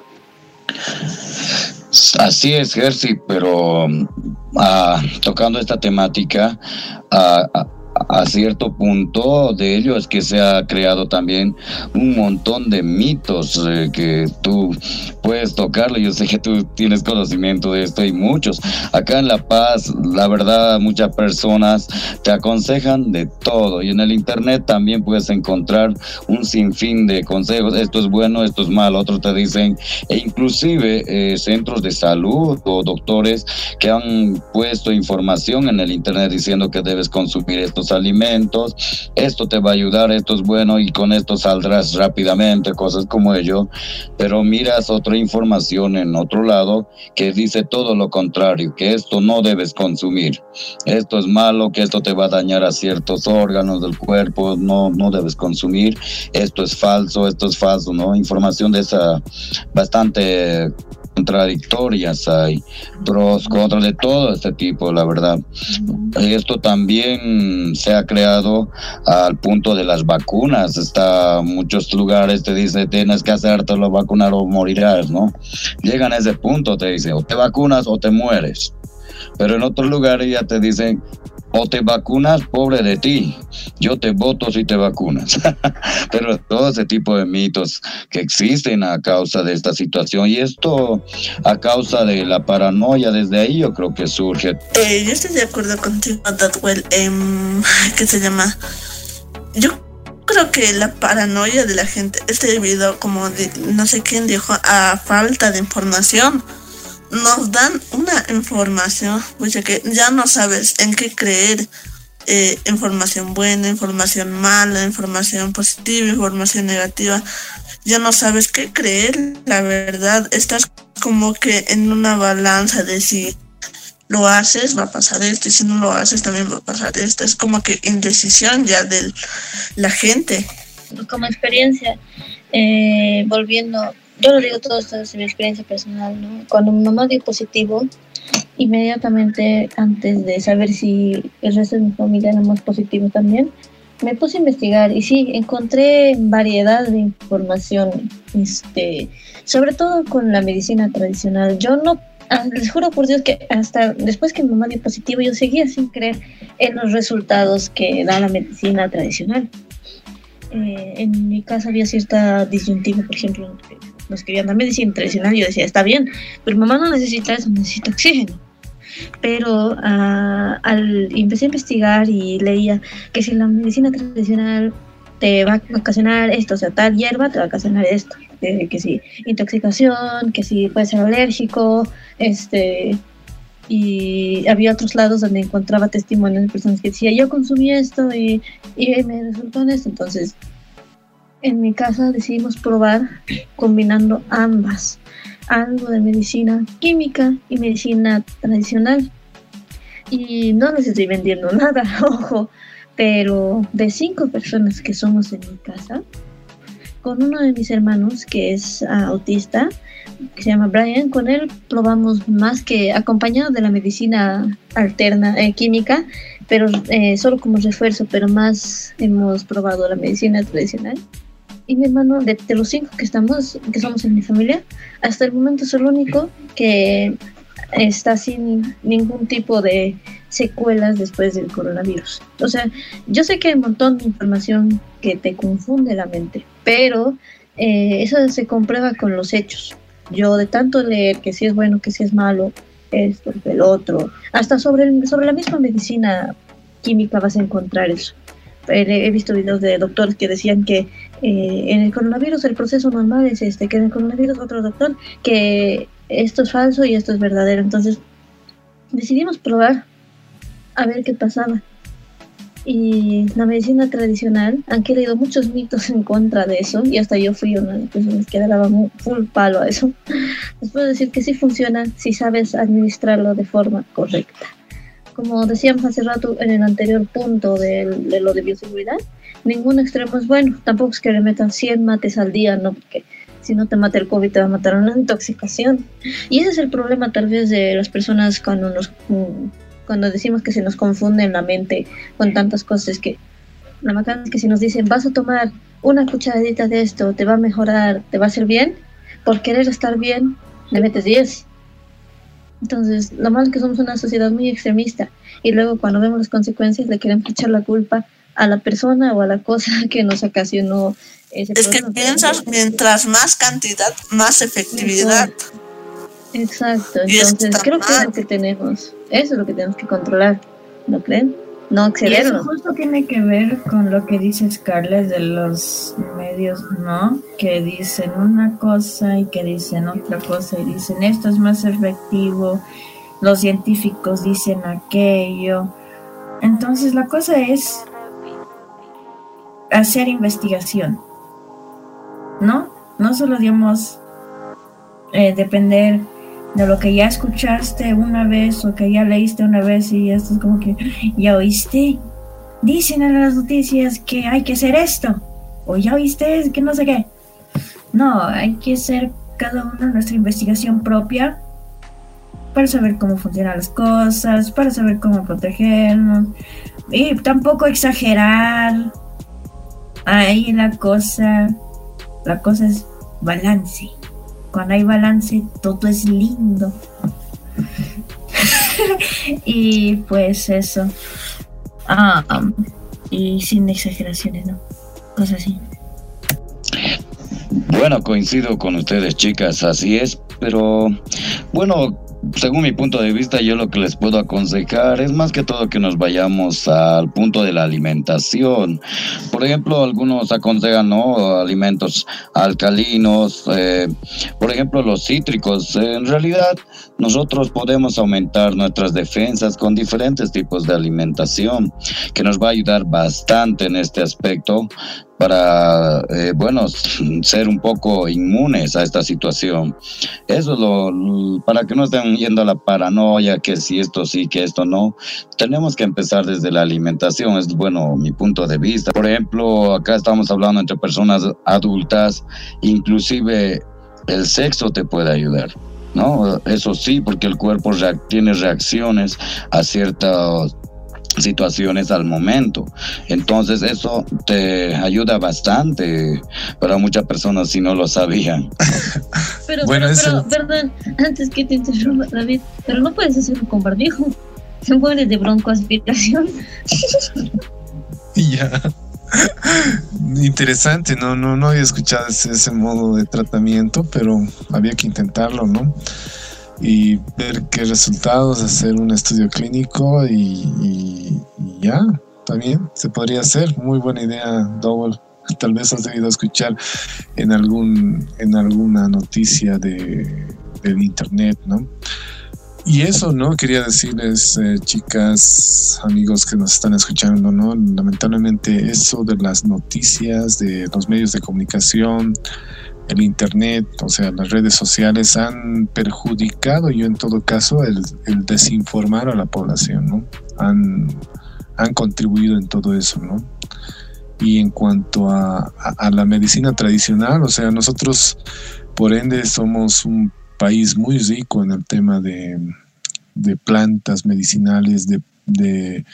Así es, Jersey, pero uh, tocando esta temática, uh, a cierto punto de ello es que se ha creado también un montón de mitos eh, que tú puedes tocarlo. Yo sé que tú tienes conocimiento de esto y muchos. Acá en La Paz, la verdad, muchas personas te aconsejan de todo y en el Internet también puedes encontrar un sinfín de consejos. Esto es bueno, esto es malo. Otros te dicen, e inclusive eh, centros de salud o doctores que han puesto información en el Internet diciendo que debes consumir alimentos, esto te va a ayudar, esto es bueno y con esto saldrás rápidamente, cosas como ello, pero miras otra información en otro lado que dice todo lo contrario, que esto no debes consumir, esto es malo, que esto te va a dañar a ciertos órganos del cuerpo, no, no debes consumir, esto es falso, esto es falso, ¿no? Información de esa bastante contradictorias, hay pros, contras de todo este tipo, la verdad. Esto también se ha creado al punto de las vacunas. Está muchos lugares te dice tienes que hacerte la vacunar o morirás, ¿no? Llegan a ese punto, te dice o te vacunas o te mueres. Pero en otros lugares ya te dicen o te vacunas, pobre de ti. Yo te voto si te vacunas. *laughs* Pero todo ese tipo de mitos que existen a causa de esta situación y esto a causa de la paranoia desde ahí yo creo que surge. Eh, yo estoy de acuerdo contigo, Dadwell. Eh, ¿Qué se llama? Yo creo que la paranoia de la gente es debido, como no sé quién dijo, a falta de información nos dan una información, pues que ya no sabes en qué creer. Eh, información buena, información mala, información positiva, información negativa. Ya no sabes qué creer, la verdad. Estás como que en una balanza de si lo haces, va a pasar esto, y si no lo haces, también va a pasar esto. Es como que indecisión ya de la gente. Como experiencia, eh, volviendo yo lo digo todo esto desde mi experiencia personal, ¿no? Cuando mi mamá dio positivo, inmediatamente antes de saber si el resto de mi familia más positivo también, me puse a investigar y sí, encontré variedad de información, este, sobre todo con la medicina tradicional. Yo no, ah, les juro por Dios que hasta después que mi mamá dio positivo, yo seguía sin creer en los resultados que da la medicina tradicional. Eh, en mi casa había cierta disyuntiva, por ejemplo, nos querían dar medicina tradicional. Yo decía, está bien, pero mamá no necesita eso, necesita oxígeno. Pero uh, al empecé a investigar y leía que si la medicina tradicional te va a ocasionar esto, o sea, tal hierba te va a ocasionar esto, eh, que si intoxicación, que si puede ser alérgico, este, y había otros lados donde encontraba testimonios de personas que decían, yo consumí esto y, y me resultó en esto, entonces en mi casa decidimos probar combinando ambas. algo de medicina química y medicina tradicional. Y no les estoy vendiendo *laughs* nada, ojo, pero de cinco personas que somos en mi casa, con uno de mis hermanos que es ah, autista, que se llama Brian, con él probamos más que acompañado de la medicina alterna, eh, química, pero eh, solo como refuerzo, pero más hemos probado la medicina tradicional. Y mi hermano, de, los cinco que estamos, que somos en mi familia, hasta el momento es el único que está sin ningún tipo de secuelas después del coronavirus. O sea, yo sé que hay un montón de información que te confunde la mente, pero eh, eso se comprueba con los hechos. Yo de tanto leer que si es bueno, que si es malo, esto, el otro, hasta sobre, el, sobre la misma medicina química vas a encontrar eso. He visto videos de doctores que decían que eh, en el coronavirus el proceso normal es este, que en el coronavirus otro doctor, que esto es falso y esto es verdadero. Entonces decidimos probar a ver qué pasaba. Y la medicina tradicional, he leído muchos mitos en contra de eso, y hasta yo fui una de las personas que daba full palo a eso, *laughs* les puedo decir que sí funciona si sabes administrarlo de forma correcta. Como decíamos hace rato en el anterior punto de, de lo de bioseguridad, ningún extremo es bueno. Tampoco es que le metan 100 mates al día, ¿no? Porque si no te mata el COVID te va a matar una intoxicación. Y ese es el problema tal vez de las personas cuando nos cuando decimos que se nos confunde en la mente con tantas cosas que la macana es que si nos dicen vas a tomar una cucharadita de esto, te va a mejorar, te va a hacer bien, por querer estar bien, le metes 10. Entonces, lo malo que somos una sociedad muy extremista y luego cuando vemos las consecuencias le queremos echar la culpa a la persona o a la cosa *laughs* que nos ocasionó ese Es que piensas, mientras más cantidad, más efectividad. Exacto, entonces creo que es lo que tenemos, eso es lo que tenemos que controlar, ¿no creen? No excederlo. Y eso justo tiene que ver con lo que dice Scarlett de los medios, ¿no? Que dicen una cosa y que dicen otra cosa y dicen esto es más efectivo, los científicos dicen aquello. Entonces la cosa es hacer investigación, ¿no? No solo, digamos, eh, depender de lo que ya escuchaste una vez o que ya leíste una vez y esto es como que ya oíste dicen en las noticias que hay que hacer esto o ya oíste que no sé qué no hay que hacer cada uno nuestra investigación propia para saber cómo funcionan las cosas para saber cómo protegernos y tampoco exagerar ahí la cosa la cosa es balance cuando hay balance, todo es lindo. *laughs* y pues eso. Ah, y sin exageraciones, ¿no? Cosas así. Bueno, coincido con ustedes, chicas, así es, pero bueno, según mi punto de vista, yo lo que les puedo aconsejar es más que todo que nos vayamos al punto de la alimentación. Por ejemplo, algunos aconsejan ¿no? alimentos alcalinos, eh, por ejemplo, los cítricos. En realidad, nosotros podemos aumentar nuestras defensas con diferentes tipos de alimentación, que nos va a ayudar bastante en este aspecto para, eh, bueno, ser un poco inmunes a esta situación. Eso es lo, para que no estén yendo a la paranoia, que si esto sí, que esto no. Tenemos que empezar desde la alimentación, es bueno mi punto de vista. Por ejemplo, acá estamos hablando entre personas adultas, inclusive el sexo te puede ayudar. ¿No? Eso sí, porque el cuerpo tiene reacciones a ciertos situaciones al momento. Entonces eso te ayuda bastante para muchas personas si no lo sabían. *laughs* pero, bueno, pero, perdón, antes que te interrumpa, David, pero no puedes hacerlo con barbijo. *laughs* Se mueres de broncoaspiración. *laughs* ya. Interesante, no, no, no había escuchado ese, ese modo de tratamiento, pero había que intentarlo, ¿no? Y ver qué resultados, hacer un estudio clínico y, ya, también se podría hacer. Muy buena idea, Double. Tal vez has debido escuchar en algún en alguna noticia de, del internet, ¿no? Y eso, ¿no? Quería decirles, eh, chicas, amigos que nos están escuchando, ¿no? Lamentablemente eso de las noticias, de los medios de comunicación, el Internet, o sea, las redes sociales han perjudicado, yo en todo caso, el, desinformar a la población, ¿no? Han, han contribuido en todo eso, ¿no? Y en cuanto a, la medicina tradicional, o sea, nosotros, por ende, somos un país muy rico en el tema de, plantas medicinales, de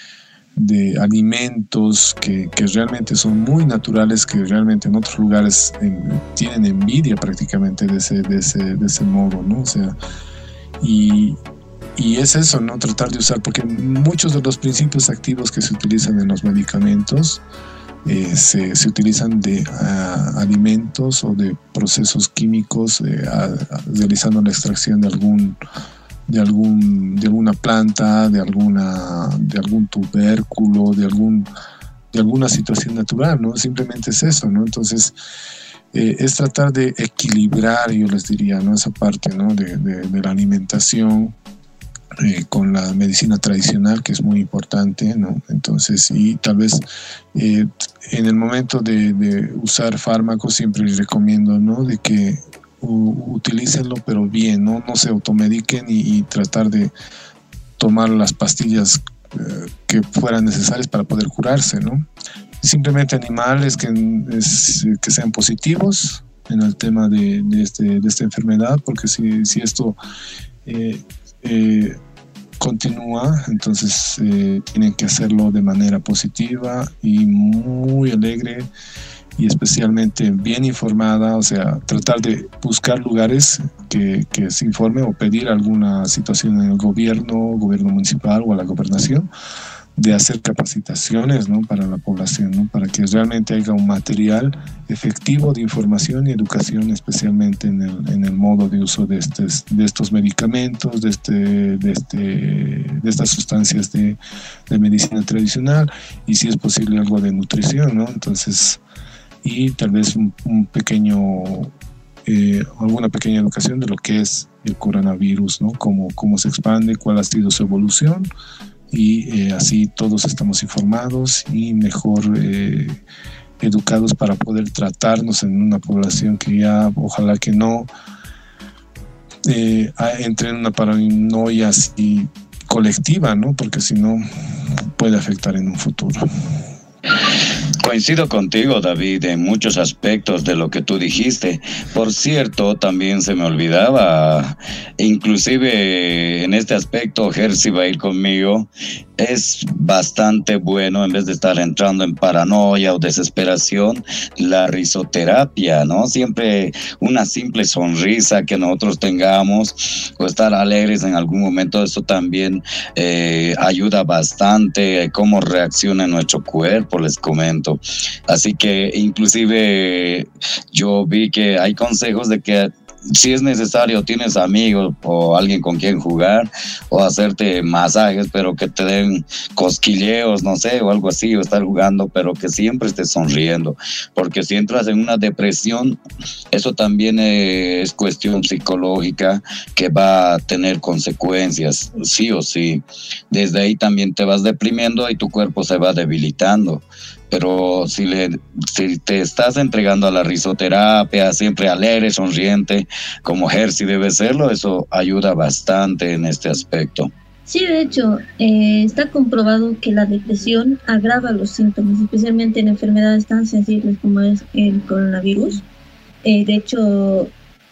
de alimentos que, realmente son muy naturales, que realmente en otros lugares tienen envidia prácticamente de ese, de ese, de ese modo, ¿no? O sea, y, y es eso, ¿no? Tratar de usar, porque muchos de los principios activos que se utilizan en los medicamentos eh, se, se, utilizan de ah, alimentos o de procesos químicos, eh, realizando la extracción de algún de algún de alguna planta, de alguna de algún tubérculo, de algún de alguna situación natural, ¿no? Simplemente es eso, ¿no? Entonces eh, es tratar de equilibrar, yo les diría, ¿no? Esa parte, ¿no? De, la alimentación eh, con la medicina tradicional, que es muy importante, ¿no? Entonces, y tal vez eh, en el momento de, de, usar fármacos siempre les recomiendo, ¿no? De que utilícenlo pero bien, no, no se automediquen y, tratar de tomar las pastillas eh, que fueran necesarias para poder curarse, ¿no? Simplemente animales que, que sean positivos en el tema de, este, de esta enfermedad, porque si, si esto eh, eh, continúa, entonces tienen que hacerlo de manera positiva y muy alegre y especialmente bien informada, o sea, tratar de buscar lugares que, se informe o pedir alguna situación en el gobierno, gobierno municipal o a la gobernación, de hacer capacitaciones ¿no? para la población, ¿no? para que realmente haya un material efectivo de información y educación, especialmente en el, en el modo de uso de, estos, de estos medicamentos, de, este, de, este, de estas sustancias de, de medicina tradicional y si es posible algo de nutrición. ¿no? Entonces, y tal vez un, pequeño, eh, alguna pequeña educación de lo que es el coronavirus, ¿no? Cómo, cómo se expande, cuál ha sido su evolución y eh, así todos estamos informados y mejor eh, educados para poder tratarnos en una población que ya ojalá que no entre en una paranoia así colectiva, ¿no? Porque si no puede afectar en un futuro. Coincido contigo, David, en muchos aspectos de lo que tú dijiste. Por cierto, también se me olvidaba, inclusive en este aspecto, Jersey va a ir conmigo, es bastante bueno en vez de estar entrando en paranoia o desesperación, la risoterapia, ¿no? Siempre una simple sonrisa que nosotros tengamos o estar alegres en algún momento, eso también eh, ayuda bastante cómo reacciona nuestro cuerpo, les comento. Así que inclusive yo vi que hay consejos de que si es necesario, tienes amigos o alguien con quien jugar o hacerte masajes, pero que te den cosquilleos, no sé, o algo así, o estar jugando, pero que siempre estés sonriendo. Porque si entras en una depresión, eso también es cuestión psicológica que va a tener consecuencias, sí o sí. Desde ahí también te vas deprimiendo y tu cuerpo se va debilitando pero si, le, si te estás entregando a la risoterapia, siempre alegre, sonriente, como Jersey debe serlo, eso ayuda bastante en este aspecto. Sí, de hecho, eh, está comprobado que la depresión agrava los síntomas, especialmente en enfermedades tan sensibles como es el coronavirus. Eh, de hecho,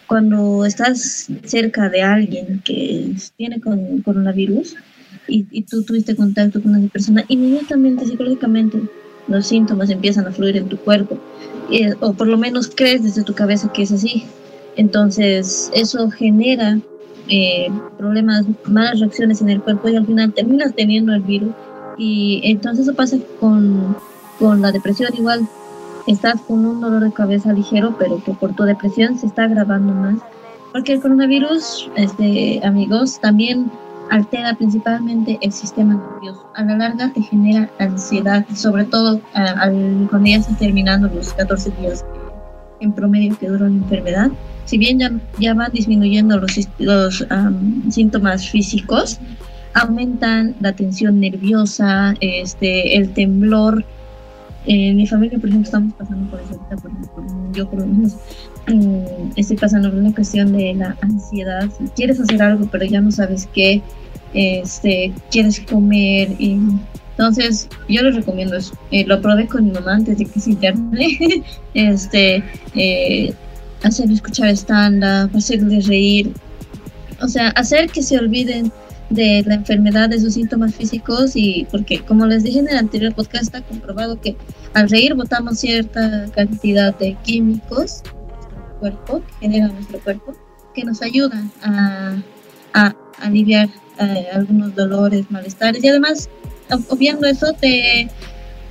cuando estás cerca de alguien que tiene con coronavirus y, y tú tuviste contacto con una persona, inmediatamente psicológicamente los síntomas empiezan a fluir en tu cuerpo, eh, o por lo menos crees desde tu cabeza que es así. Entonces, eso genera eh, problemas, malas reacciones en el cuerpo y al final terminas teniendo el virus. Y entonces eso pasa con, con la depresión igual. Estás con un dolor de cabeza ligero, pero por tu depresión se está agravando más. Porque el coronavirus, este, amigos, también altera principalmente el sistema nervioso. A la larga te genera ansiedad, sobre todo al, cuando ya estás terminando los 14 días en promedio que dura la enfermedad. Si bien ya, ya van disminuyendo los, los síntomas físicos, aumentan la tensión nerviosa, este, el temblor, en mi familia, por ejemplo, estamos pasando por eso ejemplo, yo por lo menos mm, estoy pasando por una cuestión de la ansiedad. Quieres hacer algo, pero ya no sabes qué, este, quieres comer. Y, entonces, yo les recomiendo eso. Eh, lo probé con mi mamá antes de que se interne. *laughs* este, eh, hacer escuchar stand-up, hacerles reír. O sea, hacer que se olviden de la enfermedad, de sus síntomas físicos y porque como les dije en el anterior podcast está comprobado que al reír botamos cierta cantidad de químicos cuerpo, que genera nuestro cuerpo, que nos ayudan a, aliviar eh, algunos dolores, malestares y además obviando eso te,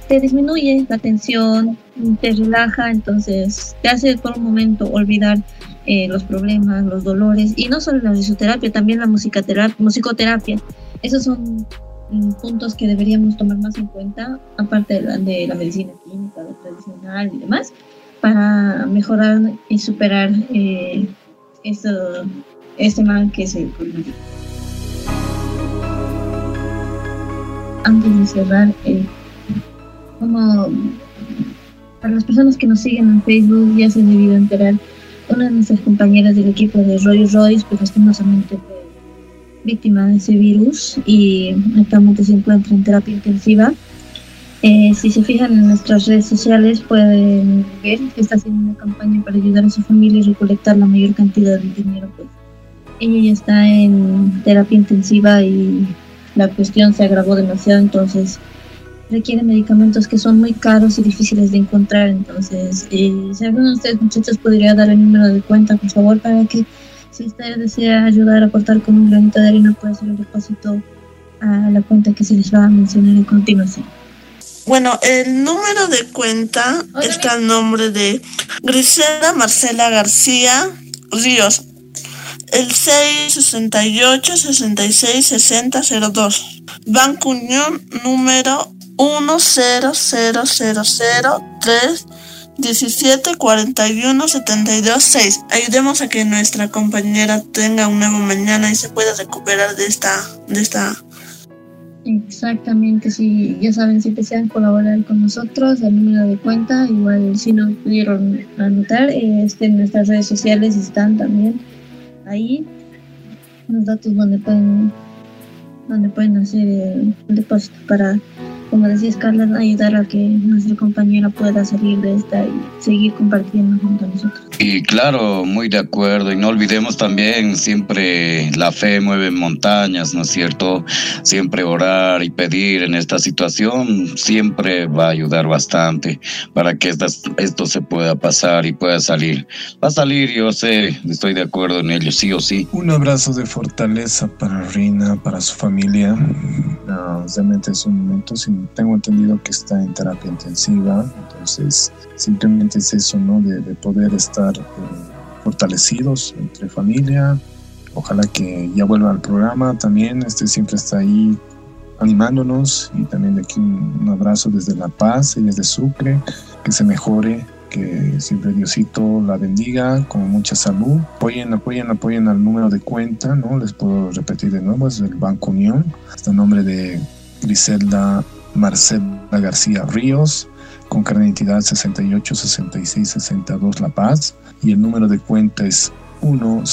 te disminuye la tensión, te relaja, entonces te hace por un momento olvidar eh, los problemas, los dolores, y no solo la fisioterapia, también la musicoterapia. Esos son mm, puntos que deberíamos tomar más en cuenta, aparte de la, de la medicina clínica, la tradicional y demás, para mejorar y superar eh, este mal que es el coronavirus. Antes de cerrar, eh, como para las personas que nos siguen en Facebook ya se han debido enterar una de nuestras compañeras del equipo de Rolls Royce, pues lastimosamente fue víctima de ese virus y actualmente se encuentra en terapia intensiva. Eh, si se fijan en nuestras redes sociales pueden ver que está haciendo una campaña para ayudar a su familia y recolectar la mayor cantidad de dinero. Pues ella ya está en terapia intensiva y la cuestión se agravó demasiado, entonces requiere medicamentos que son muy caros y difíciles de encontrar. Entonces, eh, si alguno de ustedes, muchachos, podría dar el número de cuenta, por favor, para que si usted desea ayudar a aportar con un granito de arena, puede hacer el depósito a la cuenta que se les va a mencionar a continuación. Bueno, el número de cuenta está al nombre de Grisela Marcela García Ríos. El 668 66 60 02. Banco Unión número 1 0 0 0 0 3 17 41 72 6. Ayudemos a que nuestra compañera tenga un nuevo mañana y se pueda recuperar de esta de esta Exactamente, sí, ya saben, si desean colaborar con nosotros, el número de cuenta, igual si no pudieron anotar, este, en nuestras redes sociales están también ahí los datos donde pueden donde pueden hacer el depósito para como decía Carla, ayudar a que nuestra compañera pueda salir de esta y seguir compartiendo junto a nosotros. Y claro, muy de acuerdo. Y no olvidemos también siempre la fe mueve montañas, ¿no es cierto? Siempre orar y pedir en esta situación siempre va a ayudar bastante para que esto se pueda pasar y pueda salir. Va a salir, yo sé, estoy de acuerdo en ello, sí o sí. Un abrazo de fortaleza para Rina, para su familia. realmente es un momento sin tengo entendido que está en terapia intensiva, entonces simplemente es eso, ¿no? De, poder estar eh, fortalecidos entre familia. Ojalá que ya vuelva al programa también, este siempre está ahí animándonos y también de aquí un, abrazo desde La Paz y desde Sucre, que se mejore, que siempre Diosito la bendiga con mucha salud. Apoyen, apoyen, apoyen al número de cuenta, ¿no? Les puedo repetir de nuevo, es el Banco Unión, hasta el nombre de Griselda Marcela García Ríos, con carne de identidad 68 66 62 La Paz, y el número de cuenta es 1000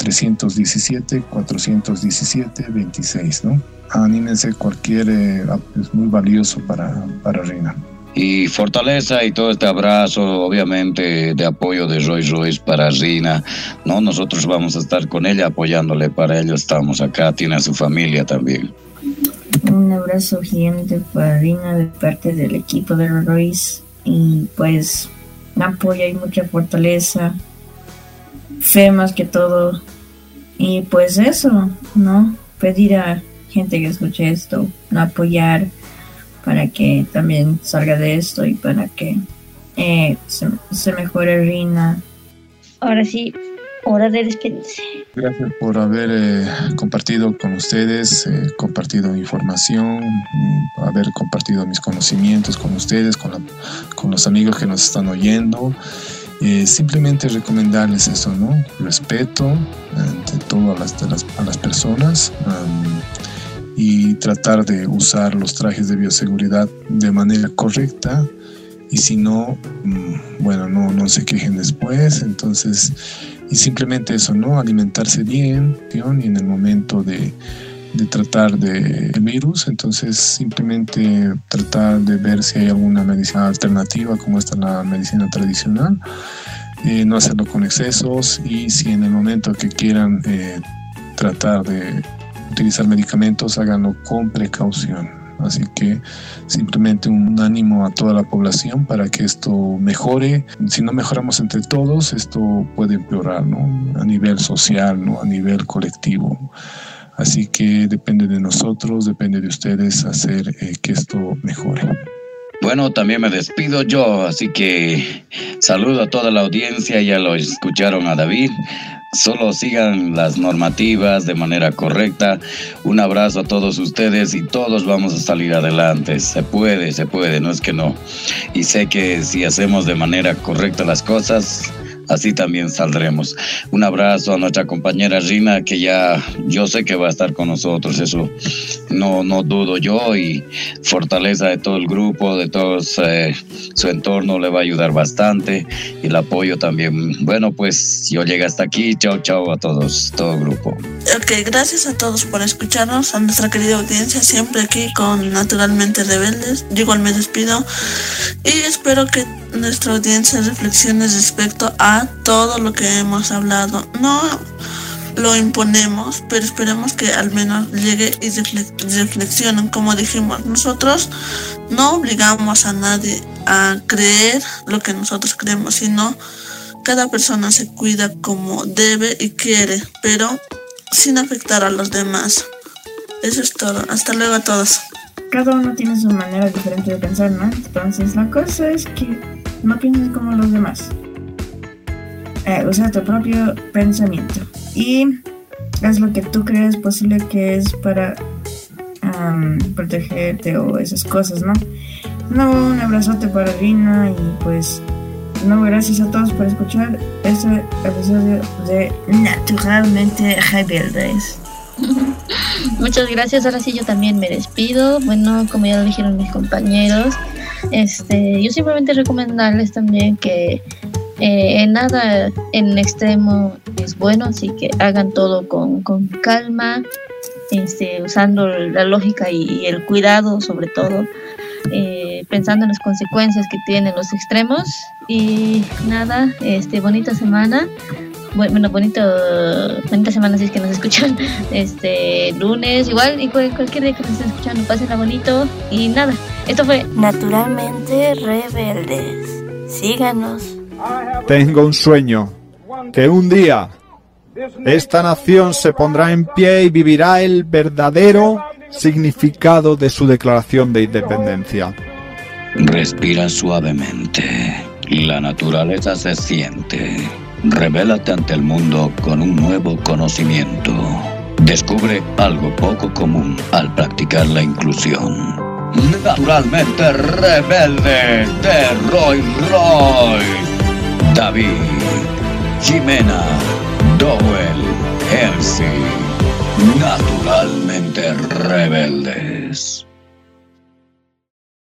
317 417 26, ¿no? Anímense, cualquier eh, es muy valioso para, para Reina. Y fortaleza y todo este abrazo, obviamente, de apoyo de Roy Royce para Rina, ¿no? Nosotros vamos a estar con ella apoyándole, para ello estamos acá, tiene a su familia también. Un abrazo gigante para Rina de parte del equipo de Royce y pues apoyo y mucha fortaleza, fe más que todo. Y pues eso, ¿no? Pedir a gente que escuche esto, apoyar para que también salga de esto y para que eh, se, se mejore Rina. Ahora sí, hora de despedirse. Gracias por haber eh, compartido con ustedes, eh, compartido información, mm, haber compartido mis conocimientos con ustedes, con, con los amigos que nos están oyendo. Eh, simplemente recomendarles eso, ¿no? Respeto ante todo a las, a las, personas y tratar de usar los trajes de bioseguridad de manera correcta y si no, mm, bueno, no, no se quejen después, entonces, y simplemente eso, ¿no? Alimentarse bien y en el momento de, de tratar del virus, entonces simplemente tratar de ver si hay alguna medicina alternativa como esta la medicina tradicional, eh, no hacerlo con excesos y si en el momento que quieran eh, tratar de utilizar medicamentos, háganlo con precaución. Así que simplemente un ánimo a toda la población para que esto mejore. Si no mejoramos entre todos, esto puede empeorar, ¿no? A nivel social, ¿no? A nivel colectivo. Así que depende de nosotros, depende de ustedes hacer eh, que esto mejore. Bueno, también me despido yo, así que saludo a toda la audiencia, ya lo escucharon a David. Solo sigan las normativas de manera correcta. Un abrazo a todos ustedes y todos vamos a salir adelante. Se puede, se puede, no es que no. Y sé que si hacemos de manera correcta las cosas, así también saldremos. Un abrazo a nuestra compañera Rina, que ya yo sé que va a estar con nosotros, eso no, no dudo yo, y fortaleza de todo el grupo, de todo eh, su entorno le va a ayudar bastante, y el apoyo también. Bueno, pues yo llegué hasta aquí, chao, chao a todos, todo grupo. Ok, gracias a todos por escucharnos, a nuestra querida audiencia, siempre aquí con Naturalmente Rebeldes. Yo igual me despido y espero que nuestra audiencia reflexione respecto a todo lo que hemos hablado. No lo imponemos, pero esperemos que al menos llegue y reflexionen. Como dijimos, nosotros no obligamos a nadie a creer lo que nosotros creemos, sino cada persona se cuida como debe y quiere, pero sin afectar a los demás. Eso es todo. Hasta luego a todos. Cada uno tiene su manera diferente de pensar, ¿no? Entonces la cosa es que no pienses como los demás. Eh, usa tu propio pensamiento. Y haz lo que tú crees posible que es para protegerte o esas cosas, ¿no? No, un abrazote para Rina y pues no, gracias a todos por escuchar este episodio de Naturalmente Rebeldes. *laughs* Muchas gracias, ahora sí yo también me despido. Bueno, como ya lo dijeron mis compañeros, este, yo simplemente recomendarles también que eh, nada en extremo es bueno, así que hagan todo con, calma, este, usando la lógica y, el cuidado sobre todo, eh, pensando en las consecuencias que tienen los extremos. Y nada, este, bonita semana bueno, bonito, bonita semana si es que nos escuchan *laughs* este lunes, igual, y cualquier día que nos estén escuchando, pásenla bonito y nada. Esto fue Naturalmente Rebeldes. Síganos. Tengo un sueño, que un día esta nación se pondrá en pie y vivirá el verdadero significado de su declaración de independencia. Respira suavemente. La naturaleza se siente. Revélate ante el mundo con un nuevo conocimiento. Descubre algo poco común al practicar la inclusión. Naturalmente rebelde de Roy Roy. David, Jimena, Dowell, Hershey. Naturalmente rebeldes.